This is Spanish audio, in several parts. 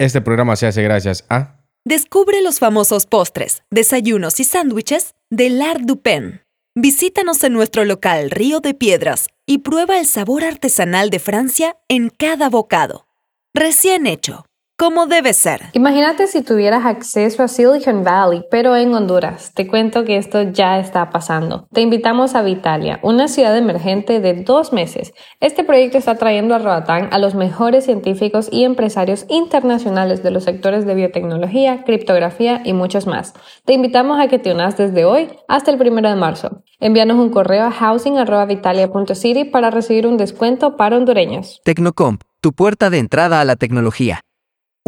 Este programa se hace gracias a... Descubre los famosos postres, desayunos y sándwiches de L'Art du Pen. Visítanos en nuestro local Río de Piedras y prueba el sabor artesanal de Francia en cada bocado. Recién hecho como debe ser. Imagínate si tuvieras acceso a Silicon Valley, pero en Honduras. Te cuento que esto ya está pasando. Te invitamos a Vitalia, una ciudad emergente de dos meses. Este proyecto está trayendo a Roatán a los mejores científicos y empresarios internacionales de los sectores de biotecnología, criptografía y muchos más. Te invitamos a que te unas desde hoy hasta el primero de marzo. Envíanos un correo a housing.vitalia.city para recibir un descuento para hondureños. Tecnocomp, tu puerta de entrada a la tecnología.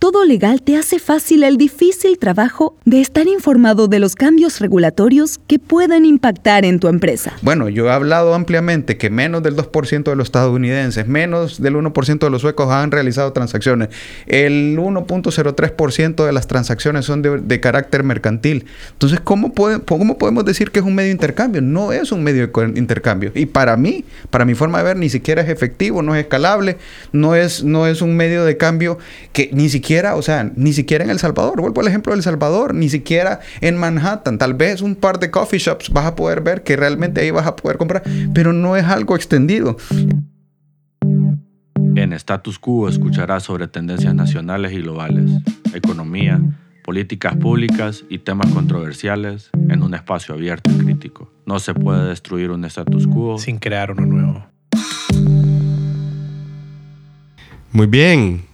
todo legal te hace fácil el difícil trabajo de estar informado de los cambios regulatorios que pueden impactar en tu empresa. Bueno, yo he hablado ampliamente que menos del 2% de los estadounidenses, menos del 1% de los suecos han realizado transacciones. El 1.03% de las transacciones son de, carácter mercantil. Entonces, ¿cómo, ¿cómo podemos decir que es un medio de intercambio? No es un medio de intercambio. Y para mí, para mi forma de ver, ni siquiera es efectivo, no es escalable, no es, no es un medio de cambio que ni siquiera o sea, ni siquiera en El Salvador, vuelvo al ejemplo de El Salvador, ni siquiera en Manhattan, tal vez un par de coffee shops vas a poder ver que realmente ahí vas a poder comprar, pero no es algo extendido. En Status Quo escucharás sobre tendencias nacionales y globales, economía, políticas públicas y temas controversiales en un espacio abierto y crítico. No se puede destruir un status quo sin crear uno nuevo. Muy bien,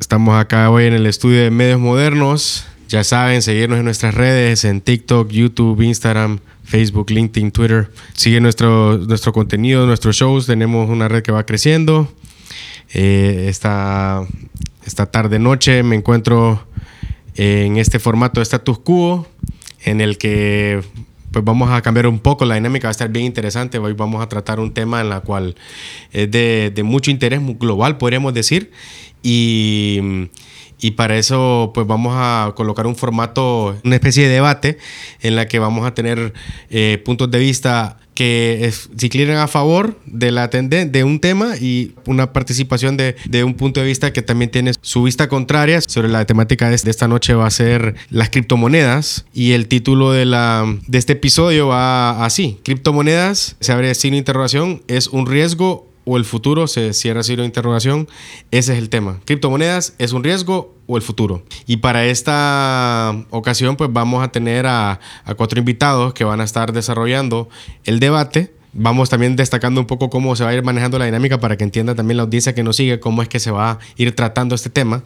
Estamos acá hoy en el estudio de medios modernos. Ya saben, seguirnos en nuestras redes, en TikTok, YouTube, Instagram, Facebook, LinkedIn, Twitter. Sigue nuestro, nuestro contenido, nuestros shows. Tenemos una red que va creciendo. Eh, esta, esta tarde noche me encuentro en este formato de status quo en el que pues vamos a cambiar un poco la dinámica, va a estar bien interesante. Hoy vamos a tratar un tema en la cual es de, de mucho interés global, podríamos decir, y, y, para eso pues vamos a colocar un formato, una especie de debate en la que vamos a tener eh, puntos de vista que si quieren a favor de la de un tema y una participación de, de, un punto de vista que también tiene su vista contraria sobre la temática de, esta noche va a ser las criptomonedas. Y el título de, la, de este episodio va así, criptomonedas, se abre signo de interrogación, es un riesgo o el futuro, se cierra signo de interrogación, ese es el tema. Criptomonedas, ¿es un riesgo o el futuro? Y para esta ocasión, pues vamos a tener a, cuatro invitados que van a estar desarrollando el debate. Vamos también destacando un poco cómo se va a ir manejando la dinámica para que entienda también la audiencia que nos sigue cómo es que se va a ir tratando este tema.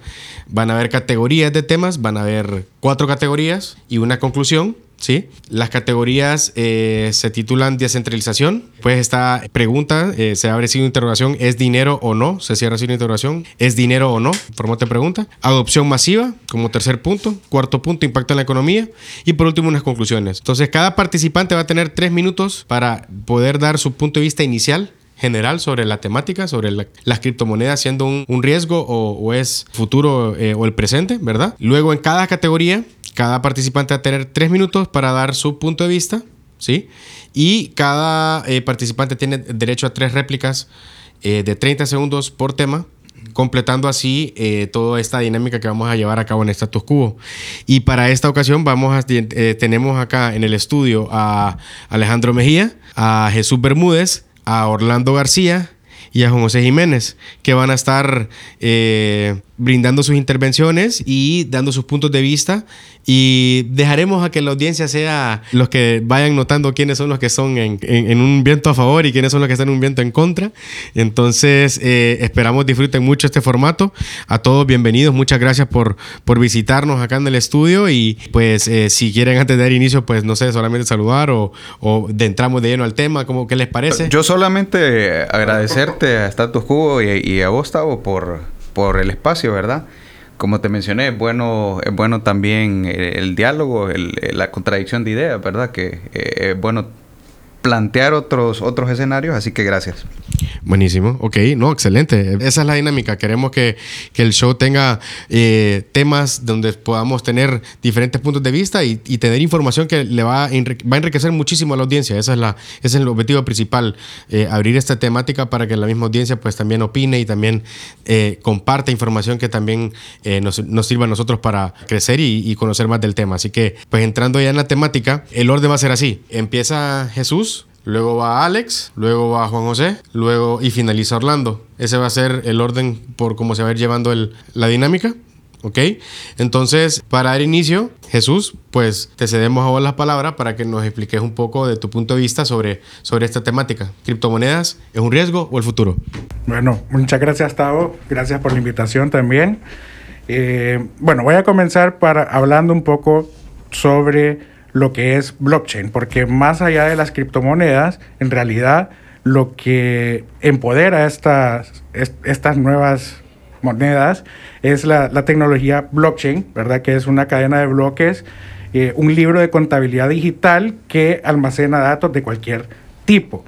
Van a haber categorías de temas, van a haber cuatro categorías y una conclusión ¿sí? Las categorías eh, se titulan descentralización. Pues esta pregunta eh, se abre sin interrogación, ¿es dinero o no? Se cierra sin interrogación, ¿es dinero o no? Formato de pregunta. Adopción masiva como tercer punto. Cuarto punto, impacto en la economía. Y por último, unas conclusiones. Entonces, cada participante va a tener tres minutos para poder dar su punto de vista inicial general sobre la temática, sobre las criptomonedas siendo un, riesgo o, es futuro eh, o el presente, ¿verdad? Luego en cada categoría cada participante va a tener tres minutos para dar su punto de vista, ¿sí? Y cada eh, participante tiene derecho a tres réplicas eh, de 30 segundos por tema, completando así eh, toda esta dinámica que vamos a llevar a cabo en Status Quo. Y para esta ocasión vamos tenemos acá en el estudio a Alejandro Mejía, a Jesús Bermúdez, a Orlando García y a José Jiménez, que van a estar brindando sus intervenciones y dando sus puntos de vista y dejaremos a que la audiencia sea los que vayan notando quiénes son los que son en, un viento a favor y quiénes son los que están en un viento en contra. Entonces, eh, esperamos disfruten mucho este formato. A todos bienvenidos, muchas gracias por, por visitarnos acá en el estudio y pues eh, si quieren antes de dar inicio, pues no sé, solamente saludar o, o de entramos de lleno al tema, ¿cómo, ¿qué les parece? Yo solamente agradecerte a Status Quo y, y a Gustavo por por el espacio, ¿verdad? como te mencioné, es bueno, es bueno también el, diálogo, la contradicción de ideas, ¿verdad? Que eh, es bueno plantear otros, otros escenarios, así que gracias. Buenísimo, ok, no, excelente. Esa es la dinámica. Queremos que, que el show tenga eh, temas donde podamos tener diferentes puntos de vista y, tener información que le va a, va enriquecer muchísimo a la audiencia. Esa es la, ese es el objetivo principal, eh, abrir esta temática para que la misma audiencia pues también opine y también eh, comparte información que también nos, nos, sirva a nosotros para crecer y, y conocer más del tema. Así que pues entrando ya en la temática, el orden va a ser así. Empieza Jesús luego va Alex, luego va Juan José, luego y finaliza Orlando. Ese va a ser el orden por cómo se va a ir llevando la dinámica. ¿Ok? Entonces, para dar inicio, Jesús, pues te cedemos a vos la palabra para que nos expliques un poco de tu punto de vista sobre, sobre esta temática. ¿Criptomonedas es un riesgo o el futuro? Bueno, muchas gracias, Tavo. Gracias por la invitación también. Eh, bueno, voy a comenzar para, hablando un poco sobre lo que es blockchain, porque más allá de las criptomonedas, en realidad lo que empodera estas, estas nuevas monedas es la, tecnología blockchain, ¿verdad? Que es una cadena de bloques, eh, un libro de contabilidad digital que almacena datos de cualquier tipo.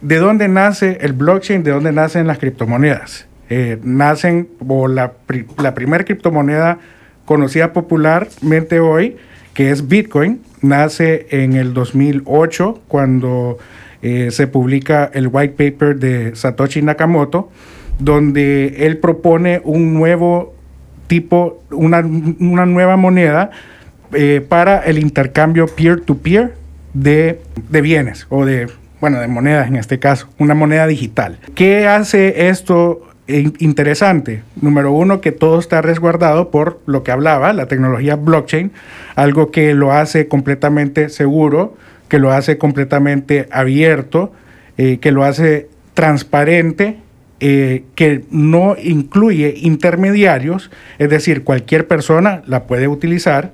¿De dónde nace el blockchain? ¿De dónde nacen las criptomonedas? Eh, nacen, o la, la primera criptomoneda conocida popularmente hoy, que es Bitcoin, nace en el 2008 cuando eh, se publica el white paper de Satoshi Nakamoto, donde él propone un nuevo tipo, una, nueva moneda eh, para el intercambio peer-to-peer de, de bienes o de, bueno, de monedas en este caso, una moneda digital. ¿Qué hace esto interesante. Número uno, que todo está resguardado por lo que hablaba, la tecnología blockchain, algo que lo hace completamente seguro, que lo hace completamente abierto, eh, que lo hace transparente, eh, que no incluye intermediarios, es decir, cualquier persona la puede utilizar,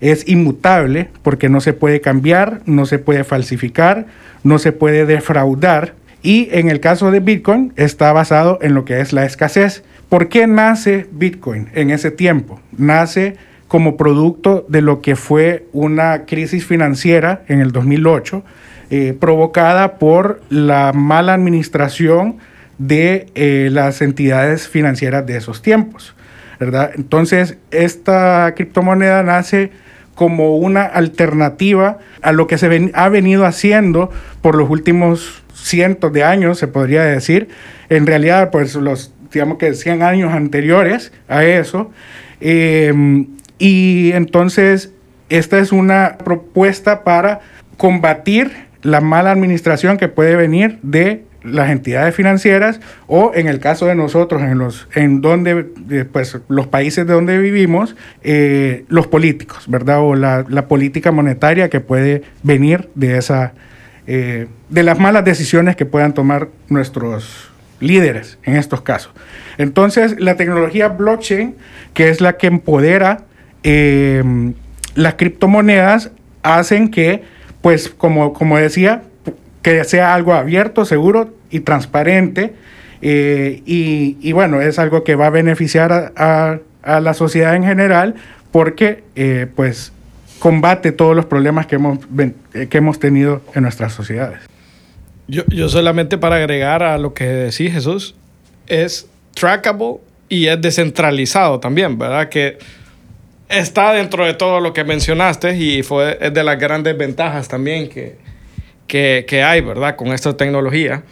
es inmutable porque no se puede cambiar, no se puede falsificar, no se puede defraudar y en el caso de Bitcoin está basado en lo que es la escasez. ¿Por qué nace Bitcoin en ese tiempo? Nace como producto de lo que fue una crisis financiera en el 2008, eh, provocada por la mala administración de eh, las entidades financieras de esos tiempos. ¿verdad? Entonces, esta criptomoneda nace como una alternativa a lo que se ha venido haciendo por los últimos cientos de años, se podría decir. En realidad, pues los, digamos que 100 años anteriores a eso. Em, y entonces, esta es una propuesta para combatir la mala administración que puede venir de las entidades financieras o en el caso de nosotros en los en donde pues los países de donde vivimos eh, los políticos verdad o la, la, política monetaria que puede venir de esa eh, de las malas decisiones que puedan tomar nuestros líderes en estos casos. Entonces, la tecnología blockchain, que es la que empodera eh, las criptomonedas, hacen que, pues, como, como decía, que sea algo abierto, seguro y transparente. Eh, y, bueno, es algo que va a beneficiar a, la sociedad en general porque, pues, combate todos los problemas que hemos, eh, que hemos tenido en nuestras sociedades. Yo, yo solamente para agregar a lo que decís, Jesús, es trackable y es descentralizado también, ¿verdad? Que está dentro de todo lo que mencionaste y fue, es de las grandes ventajas también que, que, que hay, ¿verdad? Con esta tecnología.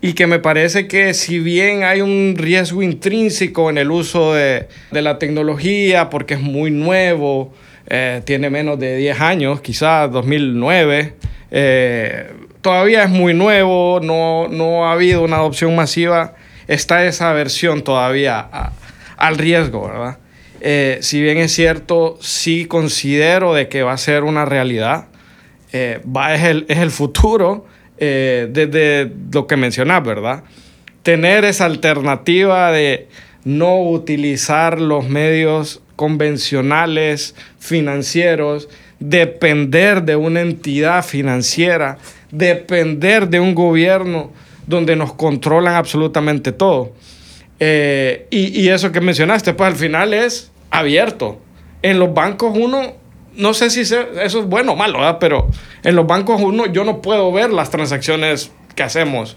Y que me parece que si bien hay un riesgo intrínseco en el uso de, de la tecnología, porque es muy nuevo, eh, tiene menos de 10 años, quizás 2009. Eh, todavía es muy nuevo, no, no, ha habido una adopción masiva. Está esa versión todavía al riesgo, ¿verdad? Eh, si bien es cierto, sí considero de que va a ser una realidad. Va, es, el, es el futuro desde lo que mencionas, ¿verdad? Tener esa alternativa de no utilizar los medios convencionales financieros, depender de una entidad financiera, depender de un gobierno donde nos controlan absolutamente todo. Eh, y, y, eso que mencionaste, pues al final es abierto. En los bancos uno, no sé si eso es bueno o malo, ¿verdad? pero en los bancos uno, yo no puedo ver las transacciones que hacemos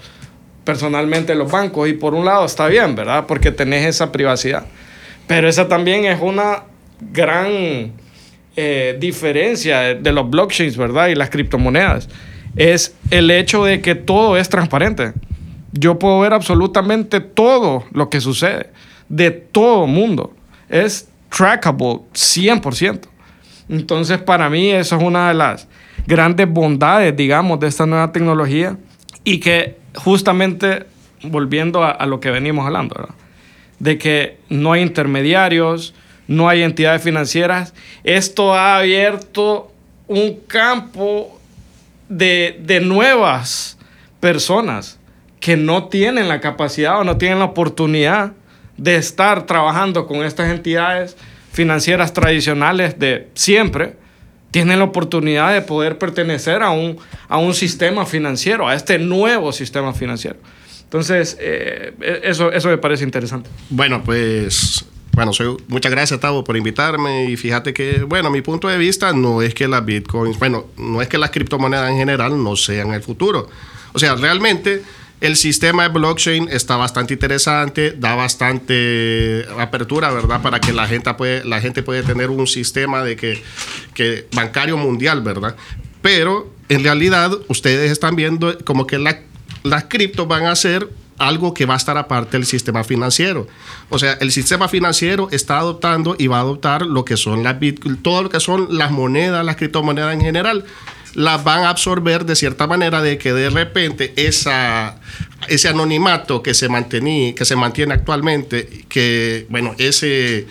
personalmente en los bancos. Y por un lado está bien, ¿verdad? Porque tenés esa privacidad. Pero esa también es una gran eh, diferencia de los blockchains, ¿verdad? Y las criptomonedas. Es el hecho de que todo es transparente. Yo puedo ver absolutamente todo lo que sucede de todo mundo. Es trackable 100%. Entonces, para mí, eso es una de las grandes bondades, digamos, de esta nueva tecnología y que justamente, volviendo a, lo que venimos hablando, de que no hay intermediarios, no hay entidades financieras, esto ha abierto un campo de, de nuevas personas que no tienen la capacidad o no tienen la oportunidad de estar trabajando con estas entidades financieras tradicionales de siempre, tienen la oportunidad de poder pertenecer a un, a un sistema financiero, a este nuevo sistema financiero. Entonces, eh, eso, eso me parece interesante. Bueno, pues bueno, soy, muchas gracias, Tavo, por invitarme. Y fíjate que, bueno, mi punto de vista no es que las bitcoins, bueno, no es que las criptomonedas en general no sean el futuro. O sea, realmente el sistema de blockchain está bastante interesante, da bastante apertura, ¿verdad? Para que la gente puede, la gente puede tener un sistema de que, que bancario mundial, ¿verdad? Pero en realidad ustedes están viendo como que la, las criptos van a ser algo que va a estar aparte del sistema financiero. O sea, el sistema financiero está adoptando y va a adoptar lo que son las todo lo que son las monedas, las criptomonedas en general las van a absorber de cierta manera de que de repente esa, ese anonimato que se, mantenía, que se mantiene actualmente, que, bueno, ese,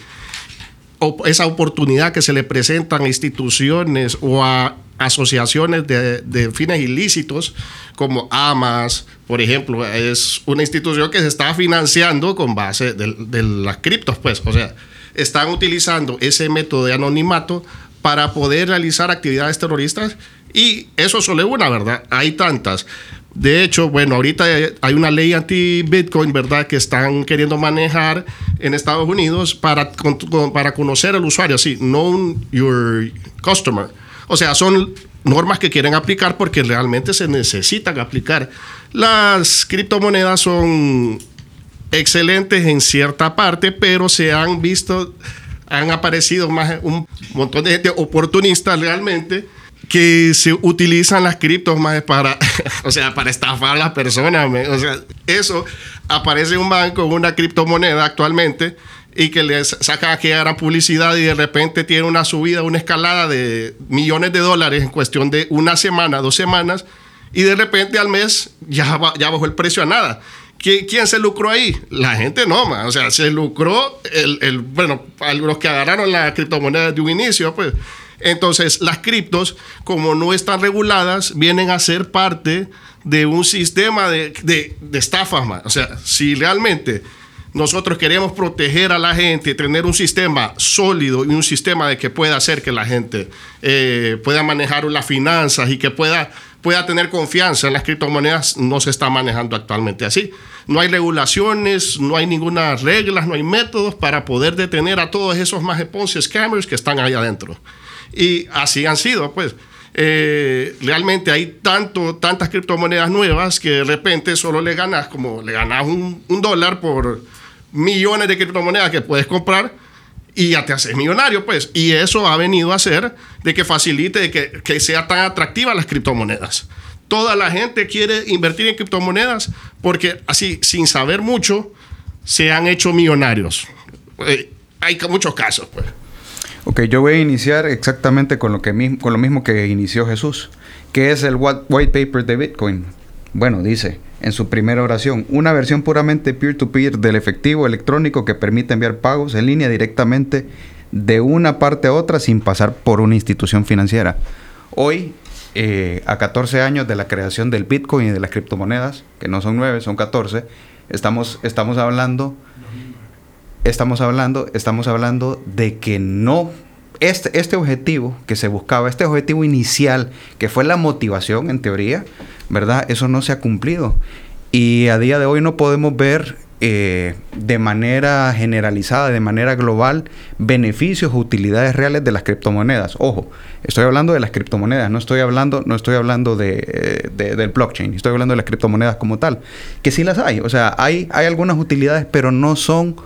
esa oportunidad que se le presentan a instituciones o a asociaciones de, fines ilícitos, como AMAS, por ejemplo, es una institución que se está financiando con base de, de las criptos, pues, o sea, están utilizando ese método de anonimato para poder realizar actividades terroristas y eso solo es una, ¿verdad? Hay tantas. De hecho, bueno, ahorita hay una ley anti-Bitcoin, ¿verdad?, que están queriendo manejar en Estados Unidos para, para conocer al usuario, así, know your customer. O sea, son normas que quieren aplicar porque realmente se necesitan aplicar. Las criptomonedas son excelentes en cierta parte, pero se han visto, han aparecido más un montón de gente oportunista realmente que se utilizan las criptos más para, o sea, para estafar a las personas. O sea, eso aparece un banco, una criptomoneda actualmente y que le saca que gran publicidad y de repente tiene una subida, una escalada de millones de dólares en cuestión de una semana, dos semanas y de repente al mes ya, ya bajó el precio a nada. ¿Quién se lucró ahí? La gente no, o sea, se lucró el, el, bueno, los que agarraron la criptomoneda de un inicio, pues entonces, las criptos, como no están reguladas, vienen a ser parte de un sistema de, de, estafas. O sea, si realmente nosotros queremos proteger a la gente, tener un sistema sólido y un sistema de que pueda hacer que la gente eh, pueda manejar las finanzas y que pueda, pueda tener confianza en las criptomonedas, no se está manejando actualmente así. No hay regulaciones, no hay ninguna reglas, no hay métodos para poder detener a todos esos más scammers que están ahí adentro. Y así han sido, pues. Eh, realmente hay tanto, tantas criptomonedas nuevas que de repente solo le ganas como le ganas un, dólar por millones de criptomonedas que puedes comprar y ya te haces millonario, pues. Y eso ha venido a hacer de que facilite, de que, que sea tan atractiva las criptomonedas. Toda la gente quiere invertir en criptomonedas porque así, sin saber mucho, se han hecho millonarios. Eh, hay muchos casos, pues. Ok, yo voy a iniciar exactamente con lo, que, con lo mismo que inició Jesús, que es el white paper de Bitcoin. Bueno, dice en su primera oración, una versión puramente peer-to-peer del efectivo electrónico que permite enviar pagos en línea directamente de una parte a otra sin pasar por una institución financiera. Hoy, eh, a 14 años de la creación del Bitcoin y de las criptomonedas, que no son 9, son 14, estamos, estamos hablando estamos hablando, estamos hablando de que no este, este objetivo que se buscaba, este objetivo inicial, que fue la motivación en teoría, ¿verdad? Eso no se ha cumplido. Y a día de hoy no podemos ver eh, de manera generalizada, de manera global, beneficios o utilidades reales de las criptomonedas. Ojo, estoy hablando de las criptomonedas, no estoy hablando, no estoy hablando de, del blockchain, estoy hablando de las criptomonedas como tal, que sí las hay, o sea, hay, hay algunas utilidades, pero no son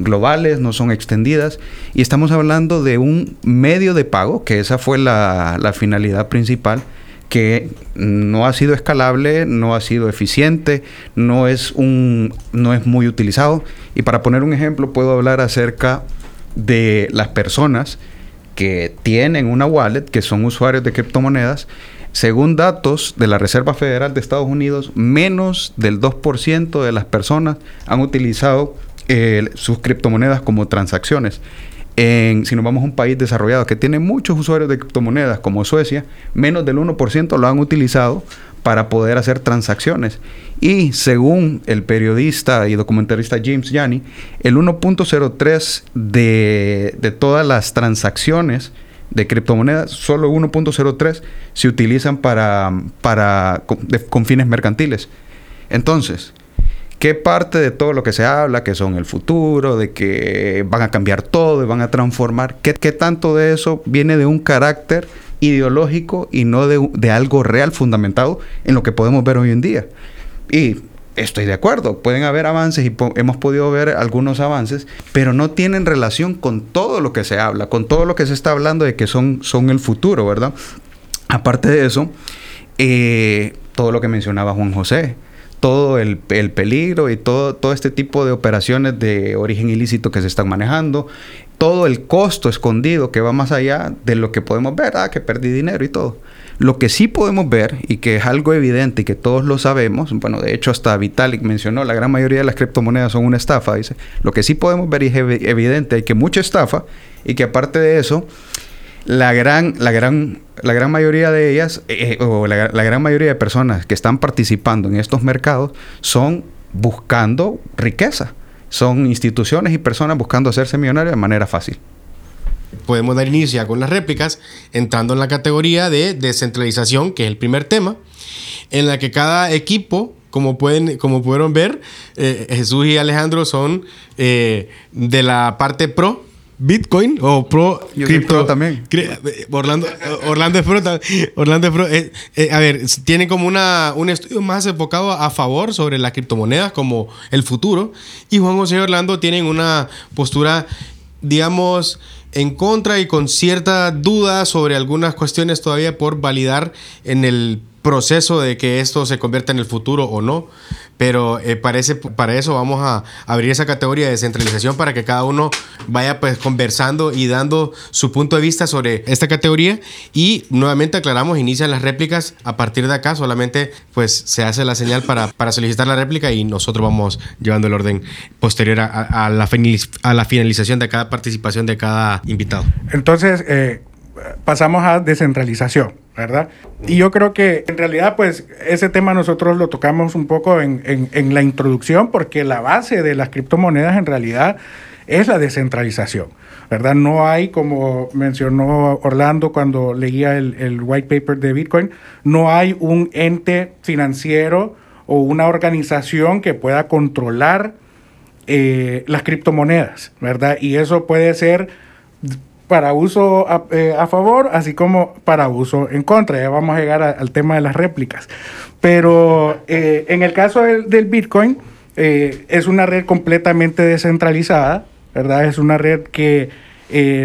globales, no son extendidas, y estamos hablando de un medio de pago, que esa fue la, finalidad principal, que no ha sido escalable, no ha sido eficiente, no es, un, no es muy utilizado. Y para poner un ejemplo, puedo hablar acerca de las personas que tienen una wallet, que son usuarios de criptomonedas. Según datos de la Reserva Federal de Estados Unidos, menos del 2% de las personas han utilizado sus criptomonedas como transacciones si nos vamos a un país desarrollado que tiene muchos usuarios de criptomonedas como Suecia, menos del 1% lo han utilizado para poder hacer transacciones. Y según el periodista y documentalista James Yanni, el 1.03 de, de todas las transacciones de criptomonedas, solo 1.03 se utilizan para con fines mercantiles. Entonces, ¿Qué parte de todo lo que se habla, que son el futuro, de que van a cambiar todo y van a transformar, qué, tanto de eso viene de un carácter ideológico y no de, algo real fundamentado en lo que podemos ver hoy en día? Y estoy de acuerdo, pueden haber avances y hemos podido ver algunos avances, pero no tienen relación con todo lo que se habla, con todo lo que se está hablando de que son, son el futuro, ¿verdad? Aparte de eso, eh, todo lo que mencionaba Juan José, todo el, peligro y todo, todo este tipo de operaciones de origen ilícito que se están manejando, todo el costo escondido que va más allá de lo que podemos ver, ah, que perdí dinero y todo. Lo que sí podemos ver y que es algo evidente y que todos lo sabemos, bueno, de hecho hasta Vitalik mencionó, la gran mayoría de las criptomonedas son una estafa, dice, lo que sí podemos ver y es evidente hay que mucha estafa y que aparte de eso, la gran, la gran, la gran mayoría de ellas, eh, eh, o la, gran mayoría de personas que están participando en estos mercados, son buscando riqueza. Son instituciones y personas buscando hacerse millonarios de manera fácil. Podemos dar inicio con las réplicas, entrando en la categoría de descentralización, que es el primer tema, en la que cada equipo como, pueden, como pudieron ver, eh, Jesús y Alejandro son de la parte pro Bitcoin o pro cripto también. Orlando, Orlando es pro. Orlando es pro. Eh, eh, a ver, tiene como una, un estudio más enfocado a favor sobre las criptomonedas como el futuro. Y Juan José y Orlando tienen una postura, digamos, en contra y con cierta duda sobre algunas cuestiones todavía por validar en el proceso de que esto se convierta en el futuro o no. Pero eh, parece, para eso vamos a abrir esa categoría de descentralización para que cada uno vaya pues conversando y dando su punto de vista sobre esta categoría. Y nuevamente aclaramos, inician las réplicas a partir de acá, solamente pues se hace la señal para, para solicitar la réplica y nosotros vamos llevando el orden posterior a, la, finalización de cada participación de cada invitado. Entonces, eh, pasamos a descentralización. ¿Verdad? Y yo creo que en realidad, pues, ese tema nosotros lo tocamos un poco en, en, la introducción, porque la base de las criptomonedas en realidad es la descentralización, ¿verdad? No hay, como mencionó Orlando cuando leía el, white paper de Bitcoin, no hay un ente financiero o una organización que pueda controlar eh, las criptomonedas, ¿verdad? Y eso puede ser para uso eh, a, favor, así como para uso en contra. Ya vamos a llegar al tema de las réplicas. Pero eh, en el caso del, Bitcoin, eh, es una red completamente descentralizada, ¿verdad? Es una red que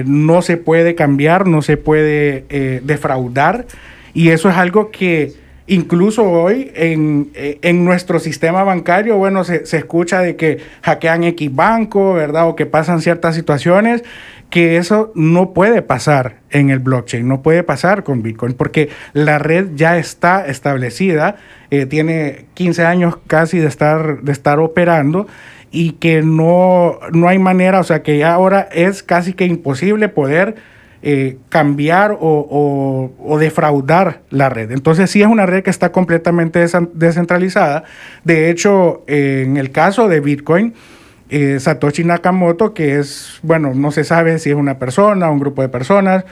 no se puede cambiar, no se puede defraudar. Y eso es algo que incluso hoy en, en, nuestro sistema bancario, bueno, se, se, escucha de que hackean X banco, ¿verdad? O que pasan ciertas situaciones que eso no puede pasar en el blockchain, no puede pasar con Bitcoin, porque la red ya está establecida, eh, tiene 15 años casi de estar, de estar operando y que no, no hay manera, o sea que ya ahora es casi que imposible poder eh, cambiar o, defraudar la red. Entonces sí es una red que está completamente descentralizada. De hecho, en el caso de Bitcoin, eh, Satoshi Nakamoto, que es, bueno, no se sabe si es una persona un grupo de personas.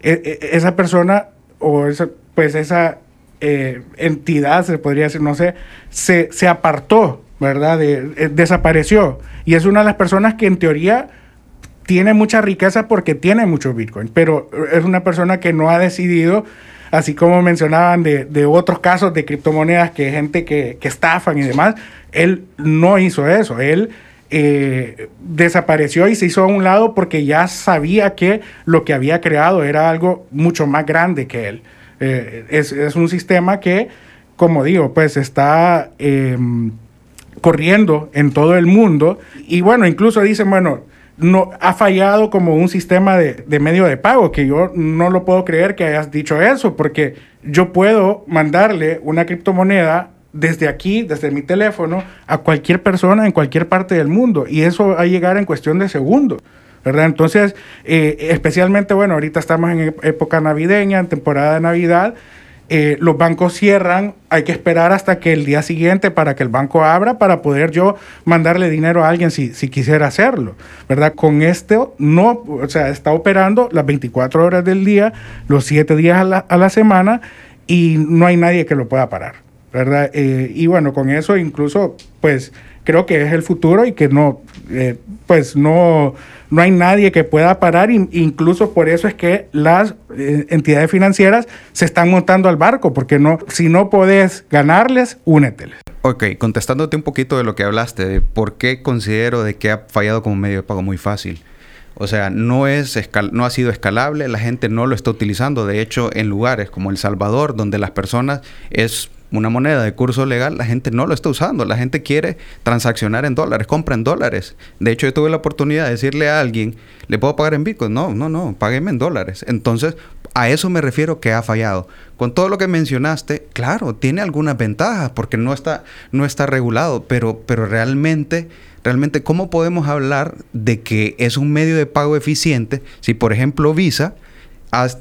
E, e, esa persona o esa, pues esa eh, entidad, se podría decir, no sé, se, se apartó ¿verdad? Eh, desapareció. Y es una de las personas que en teoría tiene mucha riqueza porque tiene mucho Bitcoin, pero es una persona que no ha decidido, así como mencionaban de, otros casos de criptomonedas, que gente que, que, estafan y demás, él no hizo eso, él eh, desapareció y se hizo a un lado porque ya sabía que lo que había creado era algo mucho más grande que él. Eh, es, es, un sistema que, como digo, pues está em, corriendo en todo el mundo. Y bueno, incluso dicen, bueno, no, ha fallado como un sistema de, de, medio de pago, que yo no lo puedo creer que hayas dicho eso, porque yo puedo mandarle una criptomoneda desde aquí, desde mi teléfono, a cualquier persona en cualquier parte del mundo. Y eso va a llegar en cuestión de segundos. ¿verdad? Entonces, eh, especialmente, bueno, ahorita estamos en época navideña, en temporada de Navidad, eh, los bancos cierran, hay que esperar hasta que el día siguiente para que el banco abra para poder yo mandarle dinero a alguien si, si quisiera hacerlo, ¿verdad? Con esto no, o sea, está operando las 24 horas del día, los 7 días a la, a la semana y no hay nadie que lo pueda parar, ¿verdad? Eh, y bueno, con eso incluso, pues creo que es el futuro y que no, eh, pues no, no hay nadie que pueda parar, incluso por eso es que las eh, entidades financieras se están montando al barco, porque no, si no podés ganarles, úneteles. Ok, contestándote un poquito de lo que hablaste, de por qué considero de que ha fallado como medio de pago muy fácil. O sea, no, es no ha sido escalable, la gente no lo está utilizando. De hecho, en lugares como El Salvador, donde las personas es una moneda de curso legal, la gente no lo está usando. La gente quiere transaccionar en dólares, compra en dólares. De hecho, yo tuve la oportunidad de decirle a alguien, ¿le puedo pagar en Bitcoin? No, no, no, págueme en dólares. Entonces, a eso me refiero que ha fallado. Con todo lo que mencionaste, claro, tiene algunas ventajas porque no está, no está regulado, pero, pero realmente, realmente, ¿cómo podemos hablar de que es un medio de pago eficiente si, por ejemplo, Visa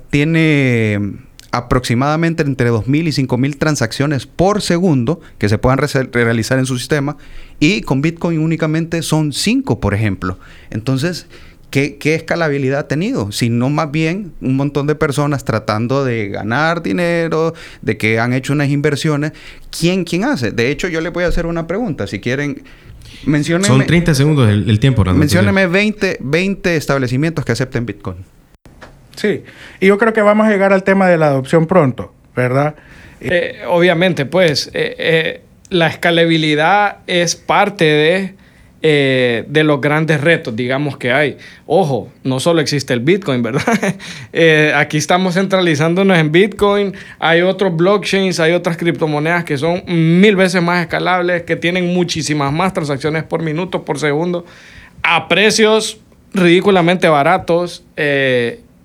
tiene aproximadamente entre 2.000 y 5.000 transacciones por segundo que se puedan realizar en su sistema y con Bitcoin únicamente son 5, por ejemplo. Entonces, ¿qué, escalabilidad ha tenido? Si no más bien un montón de personas tratando de ganar dinero, de que han hecho unas inversiones. ¿Quién, quién hace? De hecho, yo le voy a hacer una pregunta. Si quieren... Menciónenme, Son 30 segundos el, tiempo. Menciónenme 20, 20 establecimientos que acepten Bitcoin. Sí, y yo creo que vamos a llegar al tema de la adopción pronto, ¿verdad? Eh, obviamente, pues, eh, eh, la escalabilidad es parte de, de los grandes retos, digamos, que hay. Ojo, no solo existe el Bitcoin, ¿verdad? aquí estamos centralizándonos en Bitcoin, hay otros blockchains, hay otras criptomonedas que son mil veces más escalables, que tienen muchísimas más transacciones por minuto, por segundo, a precios ridículamente baratos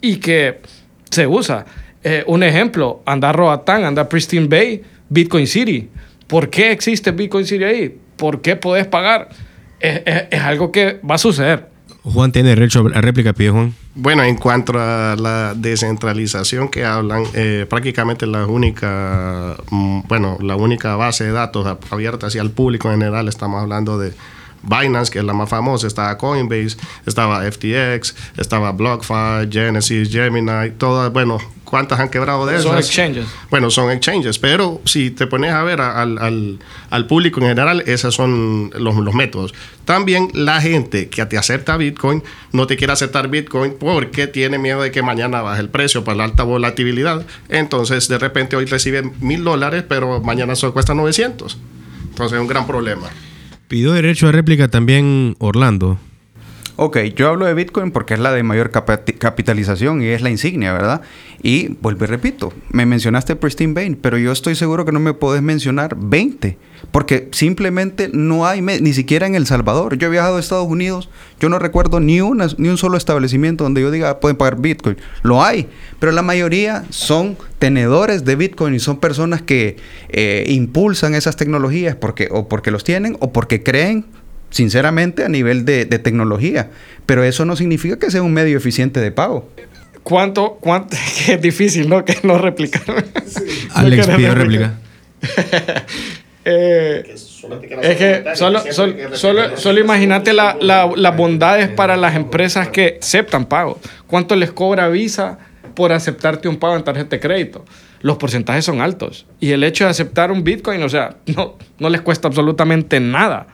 y que se usa. Eh, un ejemplo, anda Roatán, anda Pristine Bay, Bitcoin City. ¿Por qué existe Bitcoin City ahí? ¿Por qué podés pagar? Es, algo que va a suceder. Juan tiene derecho a réplica, pide Juan. Bueno, en cuanto a la descentralización que hablan, eh, prácticamente la única, mm, bueno, la única base de datos abierta hacia el público en general, estamos hablando de Binance, que es la más famosa, estaba Coinbase, estaba FTX, estaba BlockFi, Genesis, Gemini, todas, bueno, ¿cuántas han quebrado de esas? Son exchanges. Bueno, son exchanges, pero si te pones a ver al, al, al público en general, esos son los, los, métodos. También la gente que te acepta Bitcoin no te quiere aceptar Bitcoin porque tiene miedo de que mañana baje el precio por la alta volatilidad. Entonces, de repente hoy reciben mil dólares, pero mañana solo cuesta 900. Entonces, es un gran problema. Pidió derecho a réplica también Orlando. Ok, yo hablo de Bitcoin porque es la de mayor capitalización y es la insignia, ¿verdad? Y vuelvo y repito, me mencionaste Pristine Bain, pero yo estoy seguro que no me podés mencionar 20, porque simplemente no hay, ni siquiera en El Salvador. Yo he viajado a Estados Unidos, yo no recuerdo ni, una, ni un solo establecimiento donde yo diga ah, pueden pagar Bitcoin. Lo hay, pero la mayoría son tenedores de Bitcoin y son personas que eh, impulsan esas tecnologías porque, o porque los tienen o porque creen sinceramente a nivel de, tecnología, pero eso no significa que sea un medio eficiente de pago. ¿Cuánto, cuánto? es difícil, ¿no? Que no replicar. Alex pidió réplica. Eh, es que solo, solo, solo, imagínate las bondades para las empresas que aceptan pago. ¿Cuánto les cobra Visa por aceptarte un pago en tarjeta de crédito. Los porcentajes son altos. Y el hecho de aceptar un Bitcoin, o sea, no, no les cuesta absolutamente nada.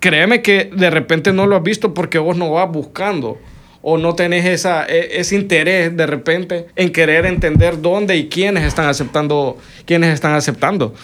Créeme que de repente no lo has visto porque vos no vas buscando o no tenés esa, e, ese interés de repente en querer entender dónde y quiénes están aceptando, quiénes están aceptando.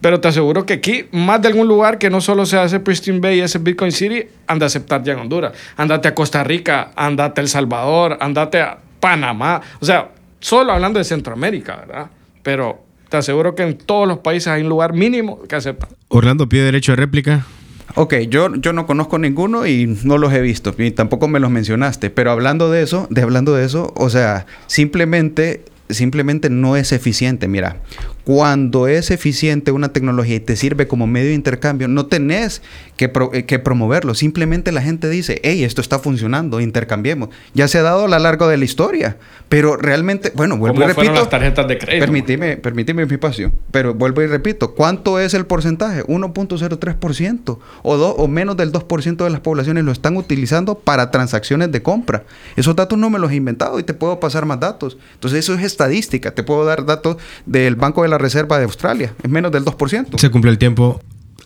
Pero te aseguro que aquí, más de algún lugar que no solo se hace Pristine Bay y ese Bitcoin City, anda a aceptar ya en Honduras. Andate a Costa Rica, andate a El Salvador, andate a Panamá. O sea, solo hablando de Centroamérica, ¿verdad? Pero te aseguro que en todos los países hay un lugar mínimo que acepta. Orlando pide derecho de réplica. Ok, yo, yo no conozco ninguno y no los he visto, y tampoco me los mencionaste, pero hablando de eso, de hablando de eso, o sea, simplemente simplemente no es eficiente. Mira, cuando es eficiente una tecnología y te sirve como medio de intercambio, no tenés que, eh, que, promoverlo. Simplemente la gente dice, hey, esto está funcionando, intercambiemos. Ya se ha dado a lo largo de la historia. Pero realmente, bueno, vuelvo y repito. las tarjetas de crédito? Permíteme, permíteme mi espacio. Pero vuelvo y repito, ¿cuánto es el porcentaje? 1.03% o, o menos del 2% de las poblaciones lo están utilizando para transacciones de compra. Esos datos no me los he inventado y te puedo pasar más datos. Entonces, eso es estadística. Te puedo dar datos del Banco de la Reserva de Australia. Es menos del 2%. Se cumplió el tiempo.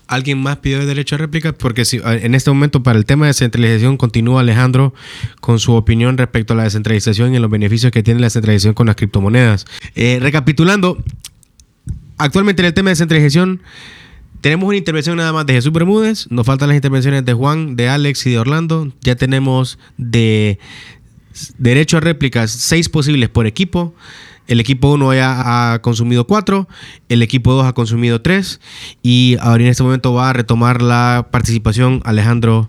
¿Alguien más pidió derecho a réplica? Porque si, en este momento para el tema de descentralización continúa Alejandro con su opinión respecto a la descentralización y los beneficios que tiene la descentralización con las criptomonedas. Eh, recapitulando, actualmente en el tema de descentralización tenemos una intervención nada más de Jesús Bermúdez, nos faltan las intervenciones de Juan, de Alex y de Orlando. Ya tenemos de derecho a réplicas seis posibles por equipo. El equipo 1 ya ha consumido 4, el equipo 2 ha consumido 3 y ahora en este momento va a retomar la participación Alejandro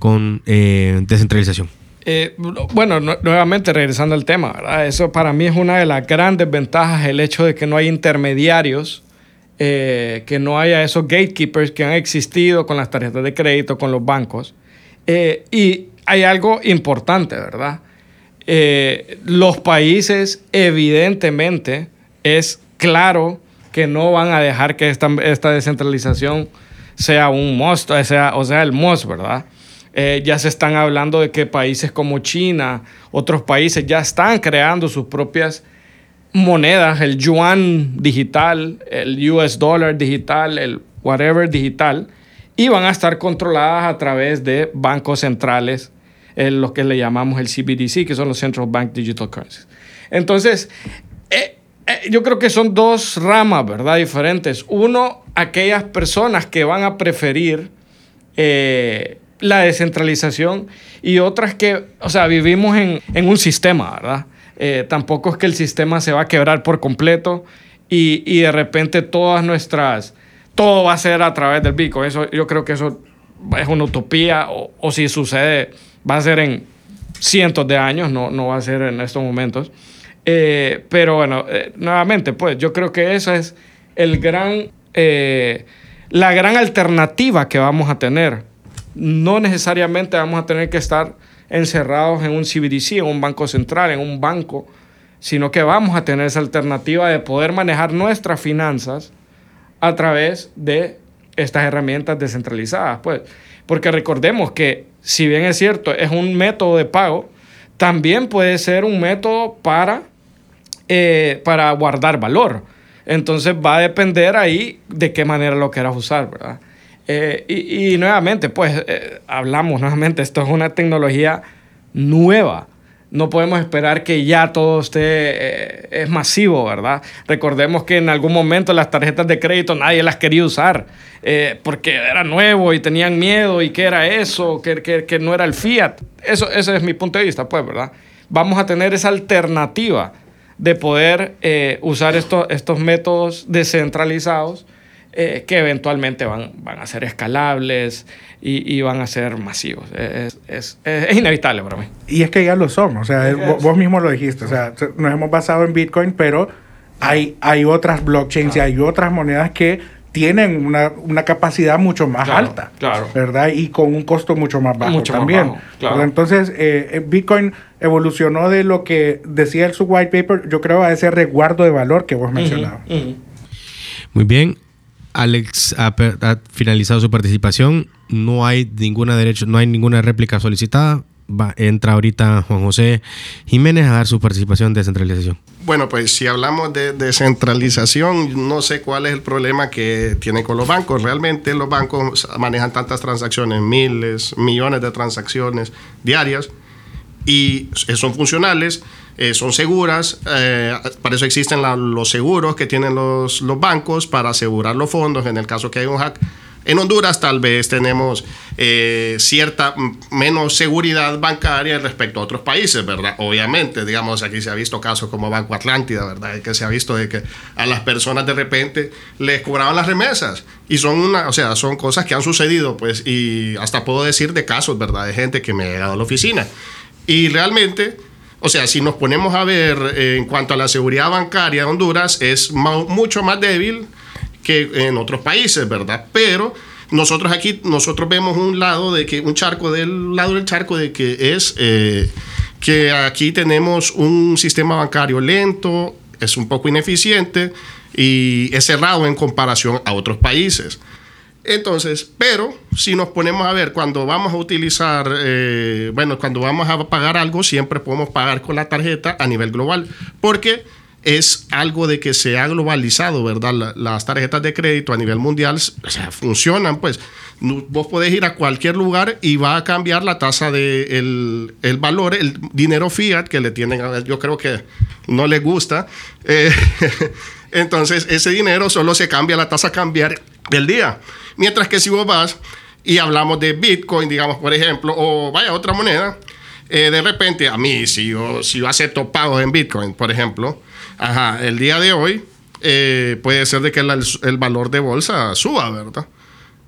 con eh, descentralización. Eh, bueno, nuevamente regresando al tema, eso para mí es una de las grandes ventajas, el hecho de que no hay intermediarios, eh, que no haya esos gatekeepers que han existido con las tarjetas de crédito, con los bancos. y hay algo importante, ¿verdad? Eh, los países evidentemente es claro que no van a dejar que esta, esta descentralización sea un must, o sea, o sea el must, ¿verdad? Eh, ya se están hablando de que países como China, otros países ya están creando sus propias monedas, el yuan digital, el US dollar digital, el whatever digital, y van a estar controladas a través de bancos centrales lo que le llamamos el CBDC, que son los Central Bank Digital Currencies. Entonces, eh, eh, yo creo que son dos ramas, ¿verdad? Diferentes. Uno, aquellas personas que van a preferir eh, la descentralización y otras que, o sea, vivimos en, en un sistema, ¿verdad? tampoco es que el sistema se va a quebrar por completo y, y, de repente todas nuestras, todo va a ser a través del Bitcoin. Eso, yo creo que eso es una utopía o, o si sucede va a ser en cientos de años, no, no va a ser en estos momentos. Eh, pero bueno, eh, nuevamente, pues yo creo que esa es el gran, eh, la gran alternativa que vamos a tener. No necesariamente vamos a tener que estar encerrados en un CBDC, en un banco central, en un banco, sino que vamos a tener esa alternativa de poder manejar nuestras finanzas a través de estas herramientas descentralizadas. Pues. Porque recordemos que si bien es cierto, es un método de pago, también puede ser un método para, eh, para guardar valor. Entonces va a depender ahí de qué manera lo quieras usar, ¿verdad? Eh, y, nuevamente, pues eh, hablamos nuevamente, esto es una tecnología nueva no podemos esperar que ya todo esté eh, es masivo, ¿verdad? Recordemos que en algún momento las tarjetas de crédito nadie las quería usar eh, porque era nuevo y tenían miedo y que era eso, que, que, no era el fiat. Eso, ese es mi punto de vista, pues, ¿verdad? Vamos a tener esa alternativa de poder eh, usar estos, estos métodos descentralizados que eventualmente van, van a ser escalables, y, van a ser masivos. Es, es, es, inevitable para mí. Y es que ya lo son, o sea, vos, mismo lo dijiste, o sea, nos hemos basado en Bitcoin, pero hay, hay otras blockchains y hay otras monedas que tienen una, una capacidad mucho más alta, claro. ¿verdad? Y con un costo mucho más bajo mucho también. Más bajo, claro. Entonces, eh, eh, Bitcoin evolucionó de lo que decía su white paper, yo creo, a ese resguardo de valor que vos mencionabas. Muy bien. Alex ha, finalizado su participación. No hay ninguna derecho, no hay ninguna réplica solicitada. va, entra ahorita Juan José Jiménez a dar su participación de descentralización. Bueno, pues si hablamos de descentralización, no sé cuál es el problema que tienen con los bancos. Realmente los bancos manejan tantas transacciones, miles, millones de transacciones diarias y son funcionales, eh, son seguras, eh, para eso existen los seguros que tienen los, bancos para asegurar los fondos en el caso que hay un hack en Honduras tal vez tenemos eh, cierta menos seguridad bancaria respecto a otros países, ¿verdad? Obviamente, digamos, aquí se ha visto casos como Banco Atlántida, ¿verdad? Que se ha visto de que a las personas de repente les cobraban las remesas. Y son una, o sea, son cosas que han sucedido, pues, y hasta puedo decir de casos, ¿verdad? De gente que me ha llegado a la oficina. Y realmente... O sea, si nos ponemos a ver eh, en cuanto a la seguridad bancaria de Honduras, es mucho más débil que en otros países, ¿verdad? Pero nosotros aquí, nosotros vemos un lado de que, un charco del lado del charco de que es eh, que aquí tenemos un sistema bancario lento, es un poco ineficiente y es cerrado en comparación a otros países. Entonces, pero si nos ponemos a ver, cuando vamos a utilizar, eh, bueno, cuando vamos a pagar algo, siempre podemos pagar con la tarjeta a nivel global, porque es algo de que se ha globalizado, ¿verdad? las tarjetas de crédito a nivel mundial funcionan, pues. Vos podés ir a cualquier lugar y va a cambiar la tasa de el, valor, el dinero fiat que le tienen. Yo creo que no les gusta. Eh, entonces, ese dinero solo se cambia la tasa cambiar del día. Mientras que si vos vas y hablamos de Bitcoin, digamos, por ejemplo, o vaya otra moneda, eh, de repente, a mí, si yo, si yo acepto pagos en Bitcoin, por ejemplo, Ajá, el día de hoy eh, puede ser de que el, valor de bolsa suba, ¿verdad?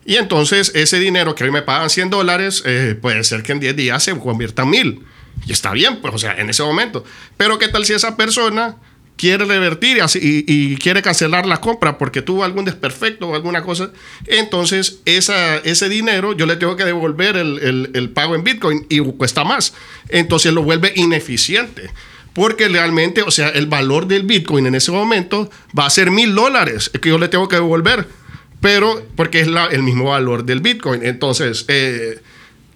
Y entonces ese dinero que hoy me pagan 100 dólares, eh, puede ser que en 10 días se convierta en 1000. Y está bien, pues, o sea, en ese momento. Pero ¿qué tal si esa persona quiere revertir y, quiere cancelar la compra porque tuvo algún desperfecto o alguna cosa? Entonces ese dinero yo le tengo que devolver el, el pago en Bitcoin y cuesta más. Entonces lo vuelve ineficiente porque realmente, o sea, el valor del Bitcoin en ese momento va a ser mil dólares que yo le tengo que devolver, pero porque es el mismo valor del Bitcoin. Entonces, eh,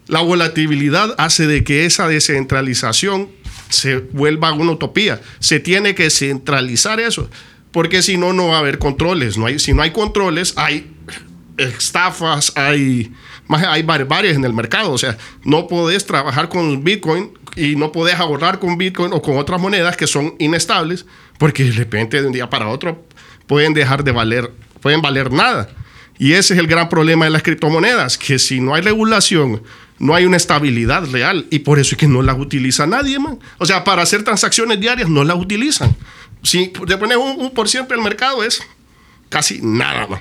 la volatilidad hace de que esa descentralización se vuelva una utopía. Se tiene que centralizar eso, porque si no, no va a haber controles. No hay, si no hay controles, hay estafas, hay, hay en el mercado. O sea, no podés trabajar con Bitcoin y no puedes ahorrar con Bitcoin o con otras monedas que son inestables, porque de repente de un día para otro pueden dejar de valer, pueden valer nada. Y ese es el gran problema de las criptomonedas, que si no hay regulación, no hay una estabilidad real y por eso es que no las utiliza nadie, man. O sea, para hacer transacciones diarias no las utilizan. Si te pones un, por ciento del mercado es casi nada, man.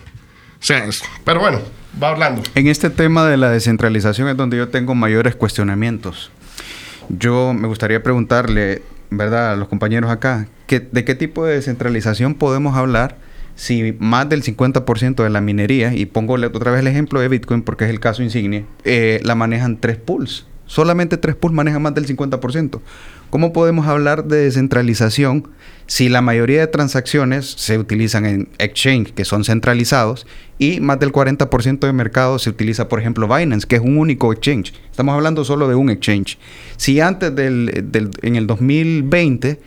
O sea, pero bueno, va hablando. En este tema de la descentralización es donde yo tengo mayores cuestionamientos. Yo me gustaría preguntarle, ¿verdad?, a los compañeros acá, ¿de qué tipo de descentralización podemos hablar si más del 50% de la minería, y pongo otra vez el ejemplo de Bitcoin porque es el caso insignia, eh, la manejan tres pools? Solamente tres pools manejan más del 50%. ¿Cómo podemos hablar de descentralización si la mayoría de transacciones se utilizan en exchange, que son centralizados, y más del 40% de mercado se utiliza, por ejemplo, Binance, que es un único exchange? Estamos hablando solo de un exchange. Si antes del, en el 2020